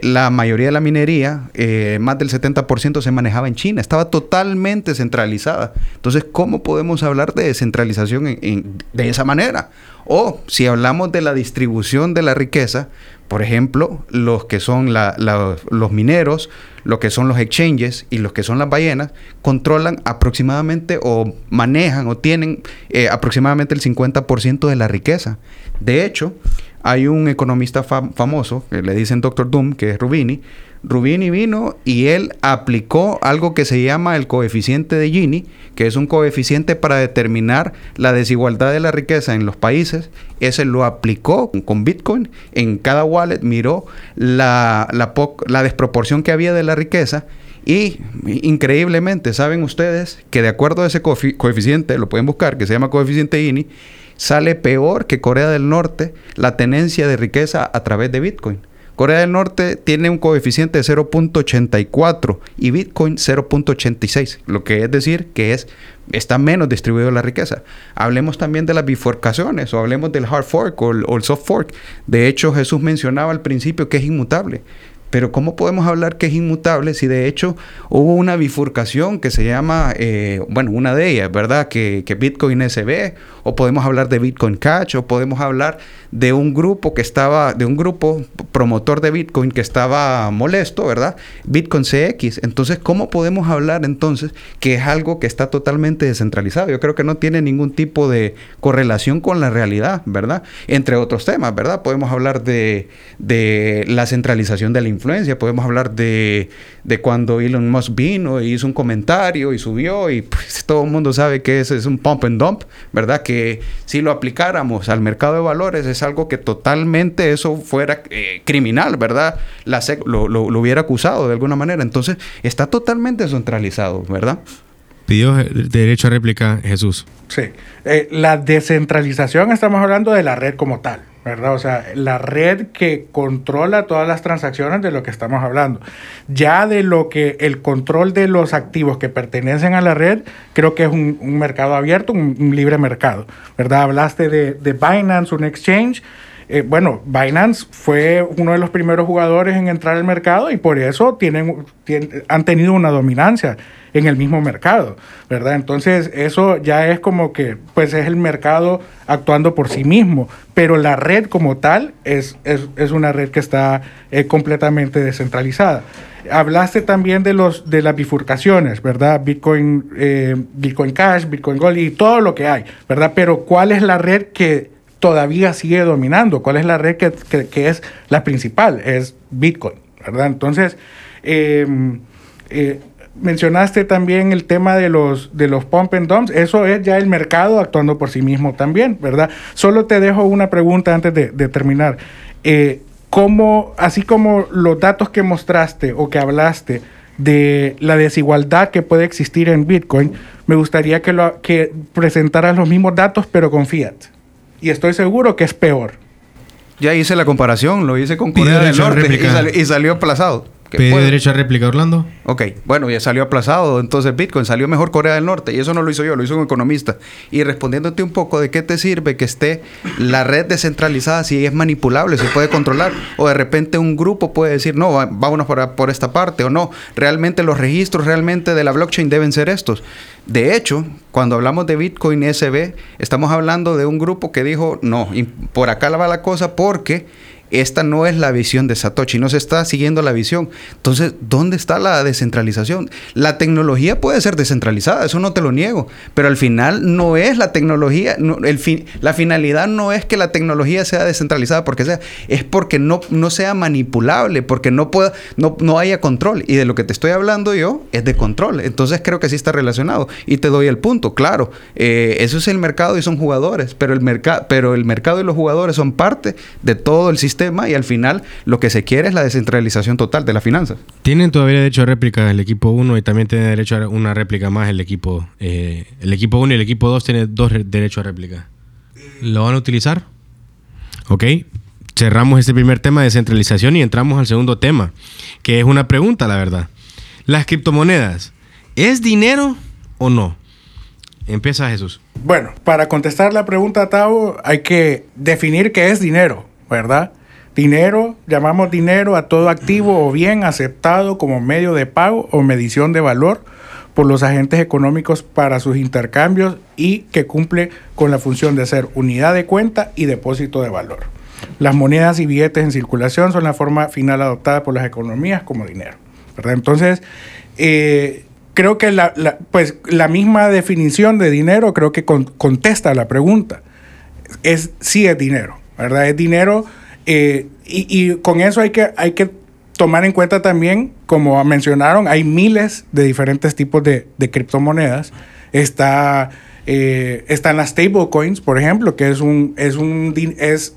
la mayoría de la minería, eh, más del 70% se manejaba en China, estaba totalmente centralizada. Entonces, ¿cómo podemos hablar de descentralización de esa manera? O si hablamos de la distribución de la riqueza, por ejemplo, los que son los mineros, lo que son los exchanges y los que son las ballenas, controlan aproximadamente o manejan o tienen eh, aproximadamente el 50% de la riqueza. De hecho, hay un economista famoso, que le dicen Dr. Doom, que es Rubini. Rubini vino y él aplicó algo que se llama el coeficiente de Gini, que es un coeficiente para determinar la desigualdad de la riqueza en los países. Ese lo aplicó con Bitcoin. En cada wallet miró la, la desproporción que había de la riqueza y increíblemente, saben ustedes que de acuerdo a ese coeficiente, lo pueden buscar, que se llama coeficiente Gini, sale peor que Corea del Norte la tenencia de riqueza a través de Bitcoin. Corea del Norte tiene un coeficiente de 0.84 y Bitcoin 0.86, lo que es decir que es está menos distribuido la riqueza. Hablemos también de las bifurcaciones o hablemos del hard fork o el soft fork. De hecho, Jesús mencionaba al principio que es inmutable. Pero ¿cómo podemos hablar que es inmutable si de hecho hubo una bifurcación que se llama, eh, bueno, una de ellas, ¿verdad? Que, que, Bitcoin SB, o podemos hablar de Bitcoin Cash, o podemos hablar de un grupo que estaba, de un grupo promotor de Bitcoin que estaba molesto, ¿verdad? Bitcoin CX. Entonces, ¿cómo podemos hablar entonces que es algo que está totalmente descentralizado? Yo creo que no tiene ningún tipo de correlación con la realidad, ¿verdad? Entre otros temas, ¿verdad? Podemos hablar de, la centralización de la influencia. Podemos hablar de, cuando Elon Musk vino y hizo un comentario y subió y pues, todo el mundo sabe que ese es un pump and dump, ¿verdad? Que si lo aplicáramos al mercado de valores es algo que totalmente eso fuera eh, criminal, ¿verdad? La SEC lo, lo, lo, hubiera acusado de alguna manera. Entonces está totalmente centralizado, ¿verdad? Pidió derecho a réplica Jesús. Sí. Eh, la descentralización, estamos hablando de la red como tal. ¿Verdad? O sea, la red que controla todas las transacciones de lo que estamos hablando. Ya de lo que el control de los activos que pertenecen a la red, creo que es un, un mercado abierto, un, libre mercado, ¿verdad? Hablaste de, de Binance, un exchange. Eh, bueno, Binance fue uno de los primeros jugadores en entrar al mercado y por eso tienen, han tenido una dominancia en el mismo mercado, ¿verdad? Entonces eso ya es como que, pues es el mercado actuando por sí mismo, pero la red como tal es, es, es una red que está eh, completamente descentralizada. Hablaste también de, los, de las bifurcaciones, ¿verdad? Bitcoin, eh, Bitcoin Cash, Bitcoin Gold y todo lo que hay, ¿verdad? Pero ¿cuál es la red que todavía sigue dominando? ¿Cuál es la red que, que, que es la principal? Es Bitcoin, ¿verdad? Entonces, eh, eh, mencionaste también el tema de los, de los pump and dumps. Eso es ya el mercado actuando por sí mismo también, ¿verdad? Solo te dejo una pregunta antes de, de terminar. Eh, ¿cómo, así como los datos que mostraste o que hablaste de la desigualdad que puede existir en Bitcoin, me gustaría que, lo, que presentaras los mismos datos pero con fiat. Y estoy seguro que es peor. Ya hice la comparación, lo hice con Corea del Norte y, sal, y salió aplazado. ¿Pide derecho a réplica, Orlando? Ok, bueno, ya salió aplazado. Entonces Bitcoin salió mejor Corea del Norte. Y eso no lo hizo yo, lo hizo un economista. Y respondiéndote un poco de qué te sirve que esté la red descentralizada si es manipulable, se puede controlar. O de repente un grupo puede decir, no, vámonos por, por esta parte. O no, realmente los registros realmente de la blockchain deben ser estos. De hecho, cuando hablamos de Bitcoin SB, estamos hablando de un grupo que dijo, no, por acá va la cosa porque esta no es la visión de Satoshi, no se está siguiendo la visión. Entonces, ¿dónde está la descentralización? La tecnología puede ser descentralizada, eso no te lo niego, pero al final no es la tecnología, no, el fin, la finalidad no es que la tecnología sea descentralizada porque sea, es porque no, no sea manipulable, porque no, pueda, no, no haya control. Y de lo que te estoy hablando yo es de control. Entonces creo que sí está relacionado. Y te doy el punto, claro, eh, eso es el mercado y son jugadores, pero el, pero el mercado y los jugadores son parte de todo el sistema y al final lo que se quiere es la descentralización total de las finanzas. Tienen todavía derecho a réplica el equipo 1 y también tiene derecho a una réplica más el equipo eh, el equipo 1 y el equipo 2 tienen dos derechos a réplica. ¿Lo van a utilizar? Ok. Cerramos este primer tema de descentralización y entramos al segundo tema, que es una pregunta, la verdad. Las criptomonedas, ¿es dinero o no? Empieza Jesús. Bueno, para contestar la pregunta, Tavo, hay que definir qué es dinero, ¿verdad? Dinero, llamamos dinero a todo activo o bien aceptado como medio de pago o medición de valor por los agentes económicos para sus intercambios y que cumple con la función de ser unidad de cuenta y depósito de valor. Las monedas y billetes en circulación son la forma final adoptada por las economías como dinero. ¿verdad? Entonces, eh, creo que la, la, pues, la misma definición de dinero creo que con, contesta la pregunta. Es, sí es dinero, ¿verdad? Es dinero eh, y, y, con eso hay que, hay que tomar en cuenta también, como mencionaron, hay miles de diferentes tipos de, de criptomonedas. Está, eh, están las stablecoins, por ejemplo, que es, un, es, un, es,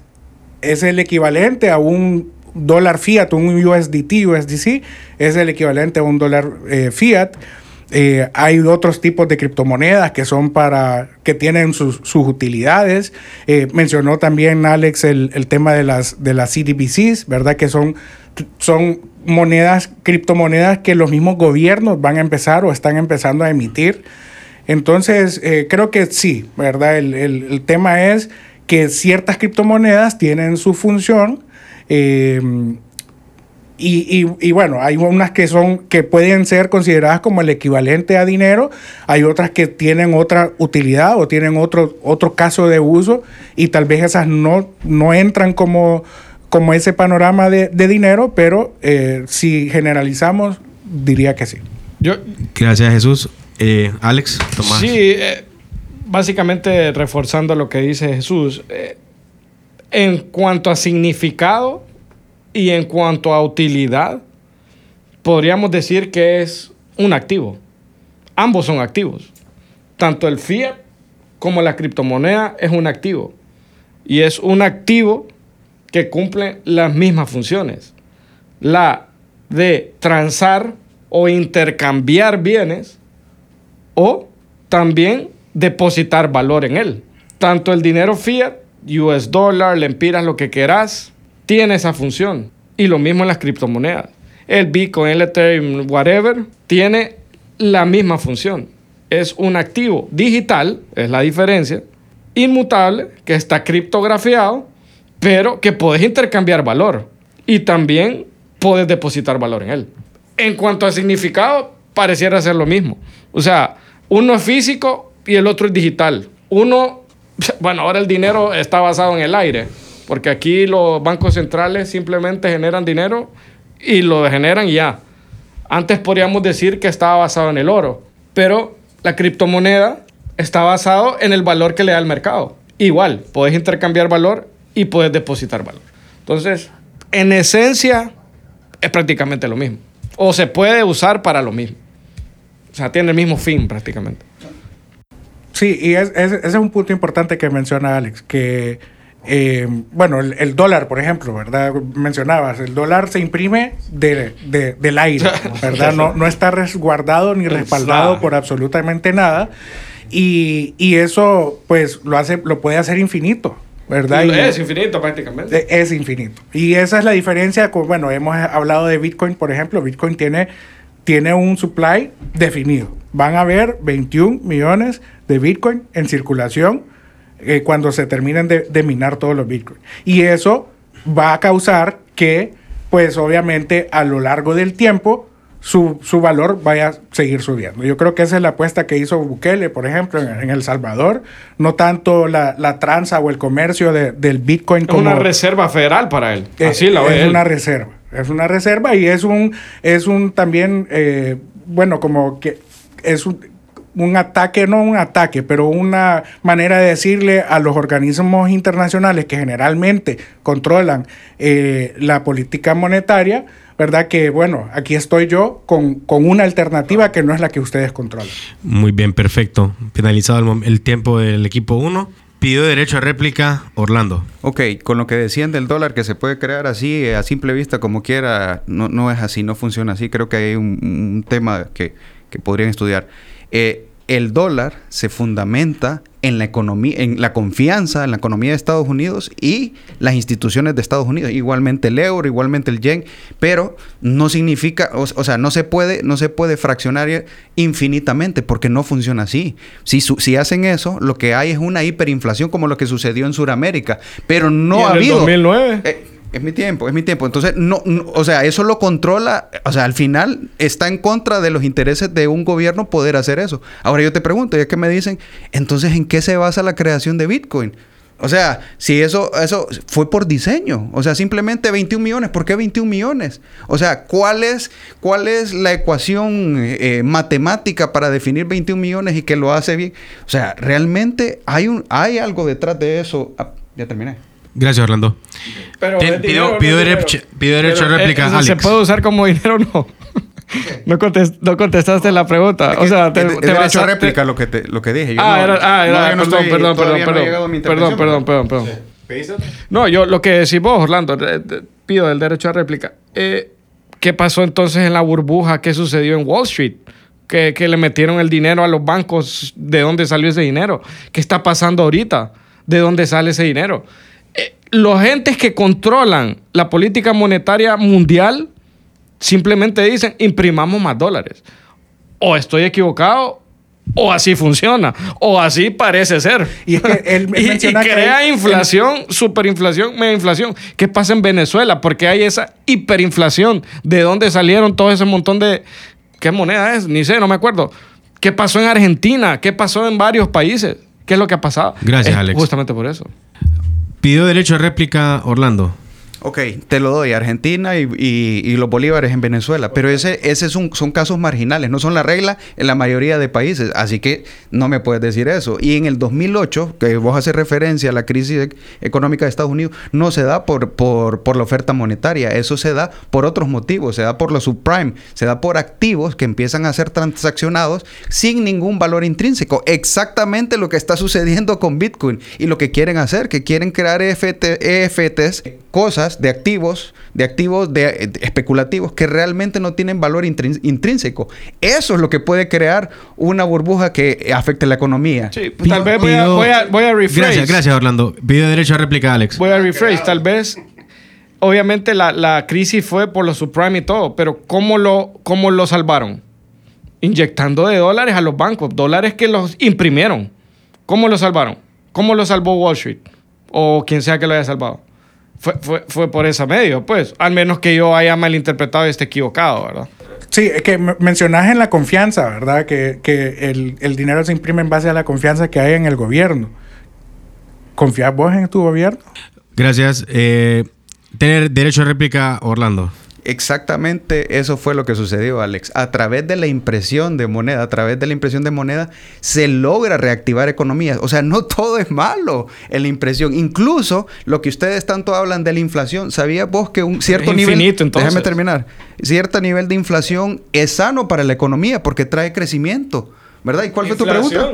es el equivalente a un dólar fiat, un USDT, USDC, es el equivalente a un dólar eh, fiat. Eh, hay otros tipos de criptomonedas que son para, que tienen sus, utilidades. Eh, mencionó también Alex el, el, tema de las, de las CDBCs, ¿verdad? Que son, son monedas, criptomonedas que los mismos gobiernos van a empezar o están empezando a emitir. Entonces, eh, creo que sí, ¿verdad? El, el, el, tema es que ciertas criptomonedas tienen su función. Y, y, y, bueno, hay unas que son que pueden ser consideradas como el equivalente a dinero, hay otras que tienen otra utilidad o tienen otro, otro caso de uso y tal vez esas no, no entran como, como ese panorama de, de dinero, pero eh, si generalizamos, diría que sí. Yo, Gracias Jesús. Eh, Alex, Tomás. Sí, eh, básicamente reforzando lo que dice Jesús, eh, en cuanto a significado, y en cuanto a utilidad, podríamos decir que es un activo. Ambos son activos. Tanto el fiat como la criptomoneda es un activo. Y es un activo que cumple las mismas funciones. La de transar o intercambiar bienes o también depositar valor en él. Tanto el dinero fiat, US dollar, lempiras, lo que quieras, tiene esa función. Y lo mismo en las criptomonedas. El Bitcoin, el Ethereum, whatever, tiene la misma función. Es un activo digital, es la diferencia, inmutable, que está criptografiado, pero que puedes intercambiar valor. Y también puedes depositar valor en él. En cuanto a significado, pareciera ser lo mismo. O sea, uno es físico y el otro es digital. Uno, bueno, ahora el dinero está basado en el aire porque aquí los bancos centrales simplemente generan dinero y lo generan ya. Antes podríamos decir que estaba basado en el oro, pero la criptomoneda está basado en el valor que le da el mercado. Igual, puedes intercambiar valor y puedes depositar valor. Entonces, en esencia, es prácticamente lo mismo. O se puede usar para lo mismo. O sea, tiene el mismo fin prácticamente. Sí, y es, es, ese es un punto importante que menciona Alex, que eh, bueno, el, el, dólar, por ejemplo, ¿verdad? Mencionabas, el dólar se imprime de, de, del aire, ¿verdad? No, no está resguardado ni respaldado por absolutamente nada. Y, y, eso, pues, lo, hace, lo puede hacer infinito, ¿verdad? Es infinito prácticamente. Es infinito. Y esa es la diferencia con, bueno, hemos hablado de Bitcoin, por ejemplo. Bitcoin tiene, tiene un supply definido. Van a haber 21 millones de Bitcoin en circulación eh, cuando se terminen de, de, minar todos los bitcoins. Y eso va a causar que, pues obviamente, a lo largo del tiempo, su, su, valor vaya a seguir subiendo. Yo creo que esa es la apuesta que hizo Bukele, por ejemplo, en, en El Salvador. No tanto la, la tranza o el comercio de, del Bitcoin es como... una reserva federal para él. Así eh, la ve Es él. una reserva. Es una reserva y es un, es un también, eh, bueno, como que es un, un ataque, no un ataque, pero una manera de decirle a los organismos internacionales que generalmente controlan eh, la política monetaria, ¿verdad? Que bueno, aquí estoy yo con, con, una alternativa que no es la que ustedes controlan. Muy bien, perfecto. Finalizado el, el tiempo del equipo 1. Pidió derecho a réplica Orlando. Ok, con lo que decían del dólar que se puede crear así, a simple vista, como quiera, no, no es así, no funciona así. Creo que hay un, un tema que, que podrían estudiar. Eh, el dólar se fundamenta en la economía, en la confianza en la economía de Estados Unidos y las instituciones de Estados Unidos, igualmente el euro, igualmente el yen, pero no significa, o, o sea, no se puede, no se puede fraccionar infinitamente porque no funciona así. Si, su, si hacen eso, lo que hay es una hiperinflación como lo que sucedió en Sudamérica, pero no ¿Y en ha el habido. 2009? Eh, es mi tiempo, es mi tiempo. Entonces, no, o sea, eso lo controla, o sea, al final está en contra de los intereses de un gobierno poder hacer eso. Ahora yo te pregunto, ya que me dicen, entonces, ¿en qué se basa la creación de Bitcoin? O sea, si eso, eso fue por diseño, o sea, simplemente 21 millones, ¿por qué 21 millones? O sea, ¿cuál es, cuál es la ecuación eh, matemática para definir 21 millones y que lo hace bien? O sea, realmente hay, un, hay algo detrás de eso. Ah, ya terminé. Gracias, Orlando. Pero Ten, pido, dinero, pido, no derecho, pido derecho Pero, a réplica, eh, ¿eso Alex. ¿Se puede usar como dinero o no? No, contest, no, contestaste la pregunta. O sea, te, es, te derecho vas a réplica lo que, te, lo que dije. Yo ah, no, era, ah, era, no, yo no perdón, estoy- perdón, perdón, perdón, perdón, perdón, perdón, perdón. No, yo lo que decís vos, Orlando, pido el derecho a réplica. Eh, ¿Qué pasó entonces en la burbuja? ¿Qué sucedió en Wall Street? que, que le metieron el dinero a los bancos, ¿de dónde salió ese dinero? ¿Qué está pasando ahorita? ¿De dónde sale ese dinero? Los entes que controlan la política monetaria mundial simplemente dicen, imprimamos más dólares. O estoy equivocado o así funciona, o así parece ser. Y, es que él Y- y menciona que crea inflación, superinflación, mega inflación. ¿Qué pasa en Venezuela? Porque hay esa hiperinflación. ¿De dónde salieron todo ese montón de... ¿Qué moneda es? Ni sé, no me acuerdo. ¿Qué pasó en Argentina? ¿Qué pasó en varios países? ¿Qué es lo que ha pasado? Gracias, Es Alex. Justamente por eso. Pidió derecho a réplica Orlando. Ok, te lo doy, Argentina y, los bolívares en Venezuela, pero ese, ese son casos marginales, no son la regla en la mayoría de países, así que no me puedes decir eso. Y en el 2008, que vos haces referencia a la crisis ec- económica de Estados Unidos, no se da por, por, por la oferta monetaria, eso se da por otros motivos, se da por los subprime, se da por activos que empiezan a ser transaccionados sin ningún valor intrínseco, exactamente lo que está sucediendo con Bitcoin y lo que quieren hacer, que quieren crear E EFT, EFTs, cosas de activos, de activos de, eh, especulativos que realmente no tienen valor intrínseco. Eso es lo que puede crear una burbuja que afecte la economía. Sí, tal vez voy a, voy a, voy a rephrase. Gracias, gracias Orlando. Pidió derecho a réplica Alex. Voy a rephrase. Tal vez, obviamente, la, la crisis fue por los subprime y todo, pero ¿cómo lo, ¿cómo lo salvaron? Inyectando de dólares a los bancos, dólares que los imprimieron. ¿Cómo lo salvaron? ¿Cómo lo salvó Wall Street? O quien sea que lo haya salvado. Fue, fue, fue por ese medio, pues. Al menos que yo haya malinterpretado y esté equivocado, ¿verdad? Sí, es que me- mencionás en la confianza, ¿verdad? Que, que el, el dinero se imprime en base a la confianza que hay en el gobierno. ¿Confías vos en tu gobierno? Gracias. Eh, tener derecho a réplica Orlando. Exactamente eso fue lo que sucedió, Alex. A través de la impresión de moneda, a través de la impresión de moneda, se logra reactivar economías. O sea, no todo es malo en la impresión. Incluso lo que ustedes tanto hablan de la inflación, ¿sabías vos que un cierto Es nivel... infinito, entonces. Déjame terminar. Cierto nivel de inflación es sano para la economía porque trae crecimiento. ¿Verdad? ¿Y cuál fue tu pregunta?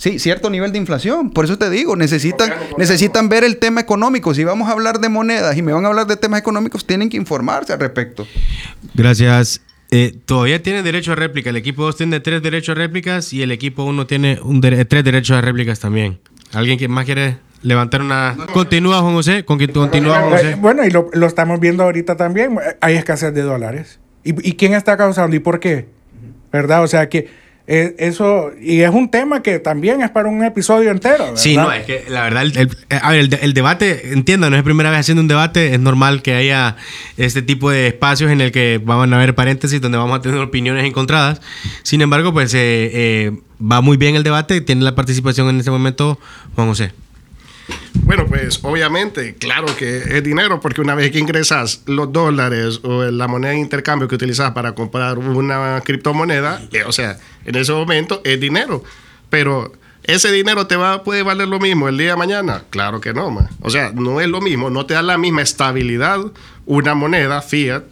Sí, cierto nivel de inflación. Por eso te digo, necesitan, necesitan ver el tema económico. Si vamos a hablar de monedas y me van a hablar de temas económicos, tienen que informarse al respecto. Gracias. Eh, todavía tiene derecho a réplica. El equipo 2 tiene tres derechos a réplicas y el equipo 1 tiene un dere- tres derechos a réplicas también. ¿Alguien que más quiere levantar una... Continúa, Juan José. Con- Continúa, Juan Eh, José. bueno, y lo, lo estamos viendo ahorita también. eh, Hay escasez de dólares. ¿Y, y quién está causando y por qué? ¿Verdad? O sea que eh, eso, y es un tema que también es para un episodio entero. ¿verdad? Sí, no, es que la verdad, el, el- a ver, el, de- el debate, entiendo, no es primera vez haciendo un debate, es normal que haya este tipo de espacios en el que van a haber paréntesis donde vamos a tener opiniones encontradas. Sin embargo, pues eh, eh, va muy bien el debate, tiene la participación en este momento Juan José. Bueno, pues obviamente, claro que es dinero, porque una vez que ingresas los dólares o la moneda de intercambio que utilizas para comprar una criptomoneda, eh, o sea, en ese momento es dinero. Pero ese dinero te va puede valer lo mismo el día de mañana. Claro que no, ma. O sea, no es lo mismo, no te da la misma estabilidad una moneda fiat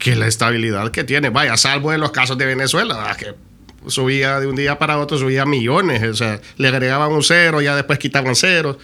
que la estabilidad que tiene. Vaya, salvo en los casos de Venezuela, que subía de un día para otro, subía millones, o sea, le agregaban un cero, ya después quitaban ceros.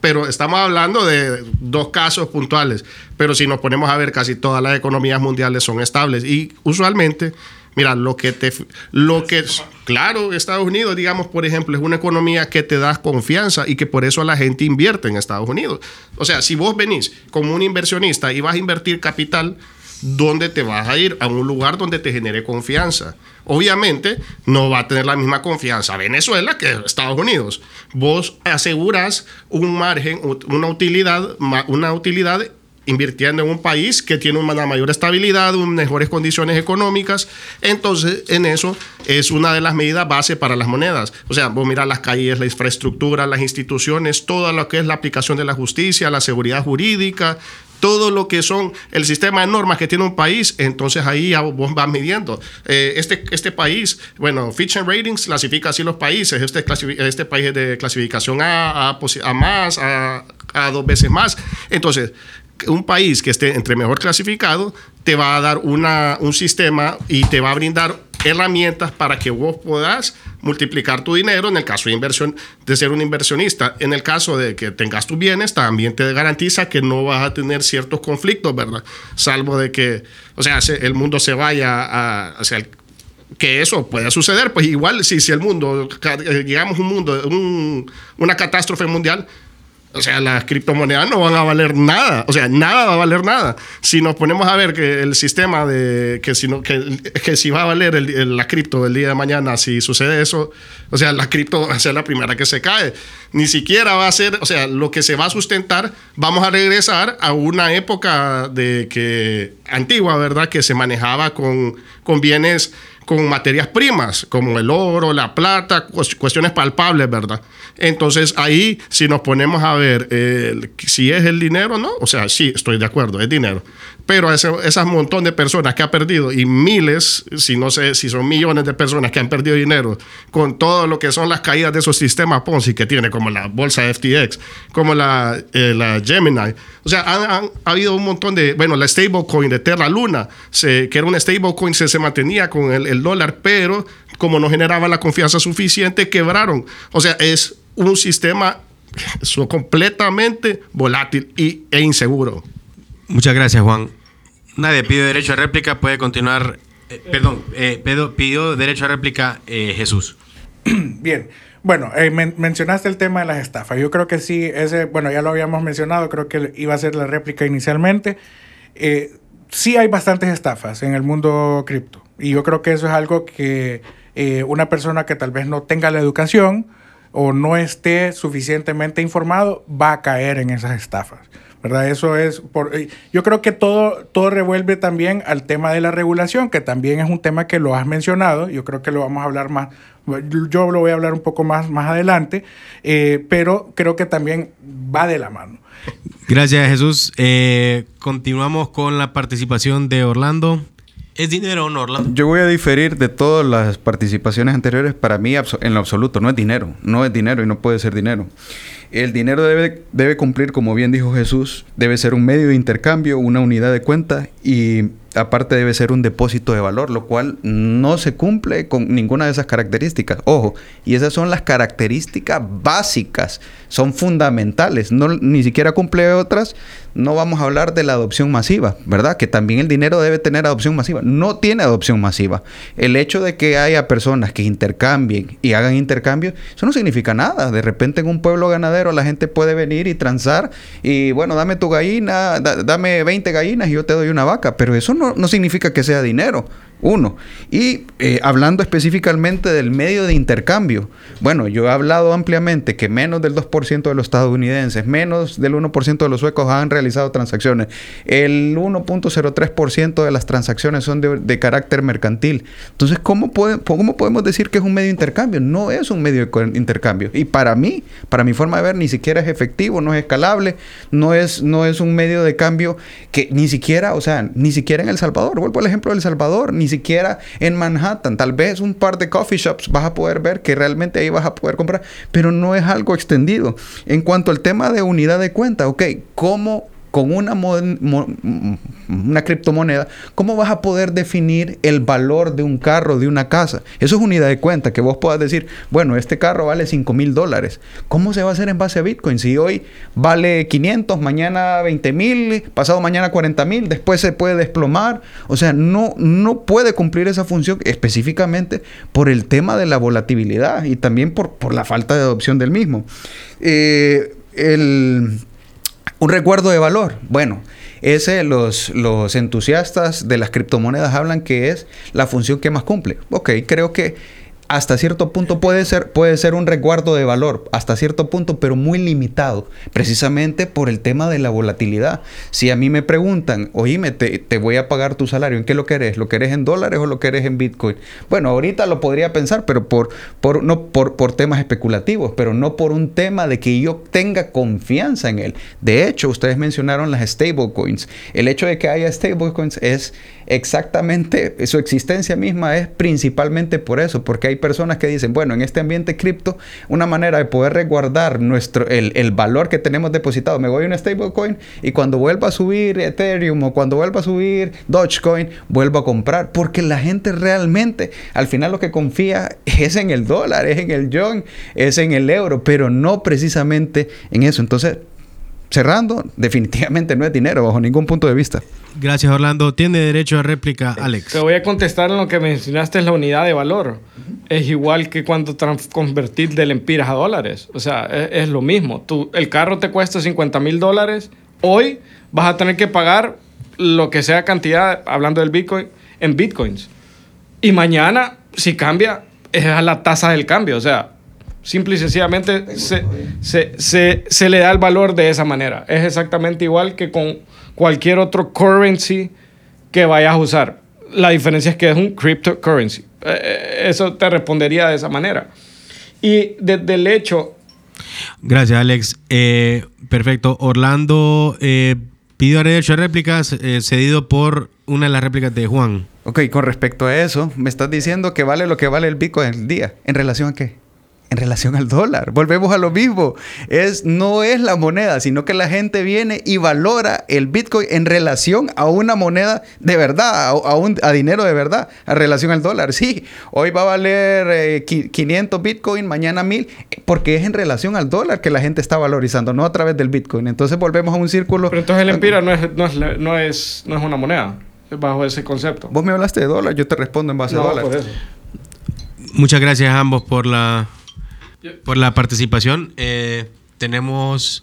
Pero estamos hablando de dos casos puntuales. Pero si nos ponemos a ver, casi todas las economías mundiales son estables. Y usualmente, mira, lo que te. Lo que. Claro, Estados Unidos, digamos, por ejemplo, es una economía que te da confianza y que por eso la gente invierte en Estados Unidos. O sea, si vos venís como un inversionista y vas a invertir capital, ¿dónde te vas a ir? A un lugar donde te genere confianza. Obviamente no va a tener la misma confianza Venezuela que Estados Unidos. Vos aseguras un margen, una utilidad, una utilidad invirtiendo en un país que tiene una mayor estabilidad, mejores condiciones económicas. Entonces, en eso es una de las medidas base para las monedas. O sea, vos mirás las calles, la infraestructura, las instituciones, todo lo que es la aplicación de la justicia, la seguridad jurídica, todo lo que son el sistema de normas que tiene un país, entonces ahí ya vos vas midiendo. Eh, este, este país, bueno, Fitch Ratings clasifica así los países. Este, este país es de clasificación A, a, a más, a, a dos veces más. Entonces, un país que esté entre mejor clasificado te va a dar una, un sistema y te va a brindar herramientas para que vos puedas multiplicar tu dinero en el caso de inversión de ser un inversionista. En el caso de que tengas tus bienes también te garantiza que no vas a tener ciertos conflictos verdad salvo de que o sea se- el mundo se vaya a, hacia que eso pueda suceder, pues igual si, si el mundo, llegamos a un mundo, un, una catástrofe mundial, o sea, las criptomonedas no van a valer nada. O sea, nada va a valer nada. Si nos ponemos a ver que el sistema de que si, no, que, que si va a valer el, la cripto el día de mañana, si sucede eso, o sea, la cripto va a ser la primera que se cae. Ni siquiera va a ser, o sea, lo que se va a sustentar, vamos a regresar a una época de que antigua, ¿verdad? Que se manejaba con, con bienes con materias primas, como el oro, la plata, cuestiones palpables, ¿verdad? Entonces ahí, si nos ponemos a ver si es el dinero, ¿no? O sea, sí, estoy de acuerdo, es dinero. Pero ese, esas montón de personas que ha perdido y miles, si no sé si son millones de personas que han perdido dinero con todo lo que son las caídas de esos sistemas Ponzi que tiene, como la bolsa FTX, como la, eh, la Gemini. O sea, ha habido un montón de, bueno, la stablecoin de Terra Luna, se, que era una stablecoin, se, se mantenía con el, el dólar, pero como no generaba la confianza suficiente, quebraron. O sea, es un sistema completamente volátil y, e inseguro. Muchas gracias, Juan. Nadie pidió derecho a réplica, puede continuar. Eh, perdón, eh, pidió, derecho a réplica eh, Jesús. Bien. Bueno, mencionaste el tema de las estafas. Yo creo que sí, ese, bueno, ya lo habíamos mencionado, creo que iba a ser la réplica inicialmente. sí hay bastantes estafas en el mundo cripto. Y yo creo que eso es algo que una persona que tal vez no tenga la educación o no esté suficientemente informado va a caer en esas estafas. ¿Verdad? Eso es por yo creo que todo todo revuelve también al tema de la regulación, que también es un tema que lo has mencionado, yo creo que lo vamos a hablar más yo lo voy a hablar un poco más más adelante, eh, pero creo que también va de la mano. Gracias, Jesús. Eh, continuamos con la participación de Orlando. ¿Es dinero o no, Orlando? Yo voy a diferir de todas las participaciones anteriores. Para mí, en lo absoluto, no es dinero. No es dinero y no puede ser dinero. El dinero debe, debe cumplir, como bien dijo Jesús, debe ser un medio de intercambio, una unidad de cuenta y aparte debe ser un depósito de valor, lo cual no se cumple con ninguna de esas características. Ojo, y esas son las características básicas, son fundamentales, no, ni siquiera cumple otras. No vamos a hablar de la adopción masiva, ¿verdad? Que también el dinero debe tener adopción masiva. No tiene adopción masiva. El hecho de que haya personas que intercambien y hagan intercambios, eso no significa nada. De repente en un pueblo ganadero la gente puede venir y transar y bueno, dame tu gallina, dame 20 gallinas y yo te doy una vaca, pero eso no no, significa que sea dinero. Uno. Y eh, hablando específicamente del medio de intercambio, bueno, yo he hablado ampliamente que menos del 2% de los estadounidenses, menos del 1% de los suecos han realizado transacciones. El 1.03% de las transacciones son de, carácter mercantil. Entonces, ¿cómo, ¿cómo podemos decir que es un medio de intercambio? No es un medio de intercambio. Y para mí, para mi forma de ver, ni siquiera es efectivo, no es escalable, no es, no es un medio de cambio que ni siquiera, o sea, ni siquiera en El Salvador, vuelvo al ejemplo de El Salvador, ni siquiera en Manhattan. Tal vez un par de coffee shops vas a poder ver que realmente ahí vas a poder comprar, pero no es algo extendido. En cuanto al tema de unidad de cuenta, ok, ¿cómo con una, una criptomoneda, ¿cómo vas a poder definir el valor de un carro, de una casa? Eso es unidad de cuenta, que vos puedas decir, bueno, este carro vale 5 mil dólares. ¿Cómo se va a hacer en base a Bitcoin? Si hoy vale 500, mañana 20 mil, pasado mañana 40 mil, después se puede desplomar. O sea, no, no puede cumplir esa función específicamente por el tema de la volatilidad y también por, por la falta de adopción del mismo. Eh, el un recuerdo de valor. Bueno, ese los, los entusiastas de las criptomonedas hablan que es la función que más cumple. Ok, creo que hasta cierto punto puede ser, puede ser un resguardo de valor, hasta cierto punto, pero muy limitado, precisamente por el tema de la volatilidad. Si a mí me preguntan, oíme, te, te voy a pagar tu salario, ¿en qué lo querés? ¿Lo querés en dólares o lo querés en Bitcoin? Bueno, ahorita lo podría pensar, pero por, por, no, por, por temas especulativos, pero no por un tema de que yo tenga confianza en él. De hecho, ustedes mencionaron las stablecoins. El hecho de que haya stablecoins es exactamente, su existencia misma es principalmente por eso, porque hay personas que dicen, bueno, en este ambiente cripto, una manera de poder resguardar nuestro, el, valor que tenemos depositado, me voy a una stablecoin y cuando vuelva a subir Ethereum o cuando vuelva a subir Dogecoin, vuelvo a comprar, porque la gente realmente al final lo que confía es en el dólar, es en el yuan, es en el euro, pero no precisamente en eso. Entonces, cerrando, definitivamente no es dinero bajo ningún punto de vista. Gracias, Orlando. Tiene derecho a réplica, Alex. Te voy a contestar en lo que mencionaste, es la unidad de valor. Es igual que cuando convertir de lempiras a dólares. O sea, es, es lo mismo. Tú, el carro te cuesta 50 mil dólares. Hoy vas a tener que pagar lo que sea cantidad, hablando del Bitcoin, en Bitcoins. Y mañana, si cambia, es a la tasa del cambio. O sea, simple y sencillamente se, se, se, se, le da el valor de esa manera. Es exactamente igual que con cualquier otro currency que vayas a usar. La diferencia es que es un cryptocurrency. Eh, eso te respondería de esa manera. Y desde el hecho... Gracias, Alex. Eh, perfecto. Orlando eh, pidió derecho a réplicas eh, cedido por una de las réplicas de Juan. Ok, con respecto a eso, me estás diciendo que vale lo que vale el Bitcoin el día. ¿En relación a qué? En relación al dólar. Volvemos a lo mismo. Es, no es la moneda, sino que la gente viene y valora el Bitcoin en relación a una moneda de verdad, a, un, a dinero de verdad, en relación al dólar. Sí, hoy va a valer 500 eh, Bitcoin, mañana 1000, porque es en relación al dólar que la gente está valorizando, no a través del Bitcoin. Entonces volvemos a un círculo. Pero entonces el Empira no es, no es, no es, no es una moneda bajo ese concepto. Vos me hablaste de dólar, yo te respondo en base a dólar. Por eso. Muchas gracias a ambos por la por la participación. Eh, tenemos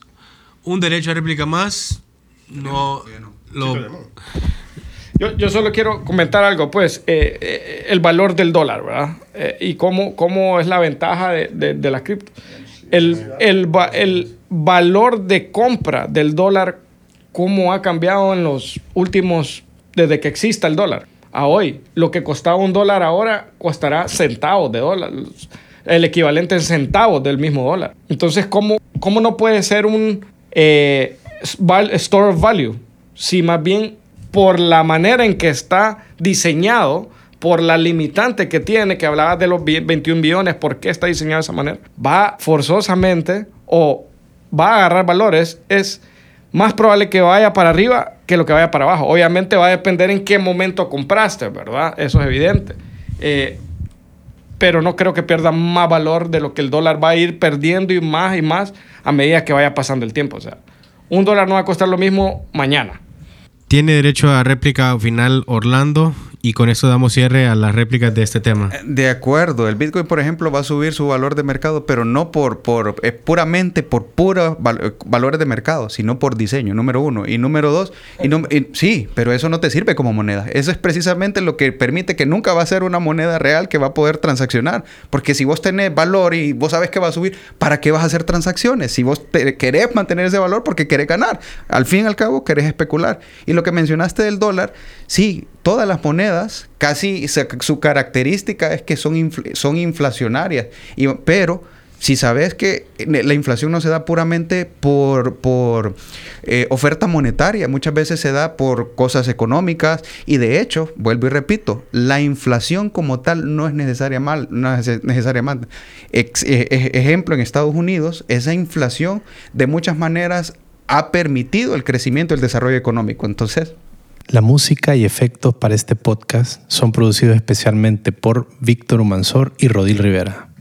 un derecho a réplica más. No, yo, solo quiero comentar algo, pues, eh, eh, el valor del dólar, ¿verdad? y cómo, cómo es la ventaja de, de, la cripto. El, el, el, valor de compra del dólar, cómo ha cambiado en los últimos, desde que exista el dólar a hoy. Lo que costaba un dólar ahora costará centavos de dólar el equivalente en centavos del mismo dólar. Entonces, ¿cómo, cómo no puede ser un eh, store of value? Si más bien por la manera en que está diseñado, por la limitante que tiene, que hablaba de los 21 billones, ¿por qué está diseñado de esa manera? Va forzosamente o va a agarrar valores, es más probable que vaya para arriba que lo que vaya para abajo. Obviamente va a depender en qué momento compraste, ¿verdad? Eso es evidente. Eh, pero no creo que pierda más valor de lo que el dólar va a ir perdiendo y más y más a medida que vaya pasando el tiempo. O sea, un dólar no va a costar lo mismo mañana. Tiene derecho a réplica final Orlando y con eso damos cierre a las réplicas de este tema. Eh, de acuerdo, el Bitcoin, por ejemplo, va a subir su valor de mercado, pero no por, por eh, puramente por puros valores de mercado, sino por diseño, número uno. Y número dos, y, sí, pero eso no te sirve como moneda. Eso es precisamente lo que permite que nunca va a ser una moneda real que va a poder transaccionar. Porque si vos tenés valor y vos sabes que va a subir, ¿para qué vas a hacer transacciones? Si vos querés mantener ese valor porque querés ganar, al fin y al cabo querés especular. Y lo que mencionaste del dólar, sí, todas las monedas, casi su característica es que son, son inflacionarias, pero si sabes que la inflación no se da puramente por, por eh, oferta monetaria, muchas veces se da por cosas económicas y de hecho, vuelvo y repito, la inflación como tal no es necesaria mal, no es necesaria mal. E, e, ejemplo, en Estados Unidos, esa inflación de muchas maneras ha permitido el crecimiento, el desarrollo económico. Entonces, la música y efectos para este podcast son producidos especialmente por Víctor Humansor y Rodil Rivera.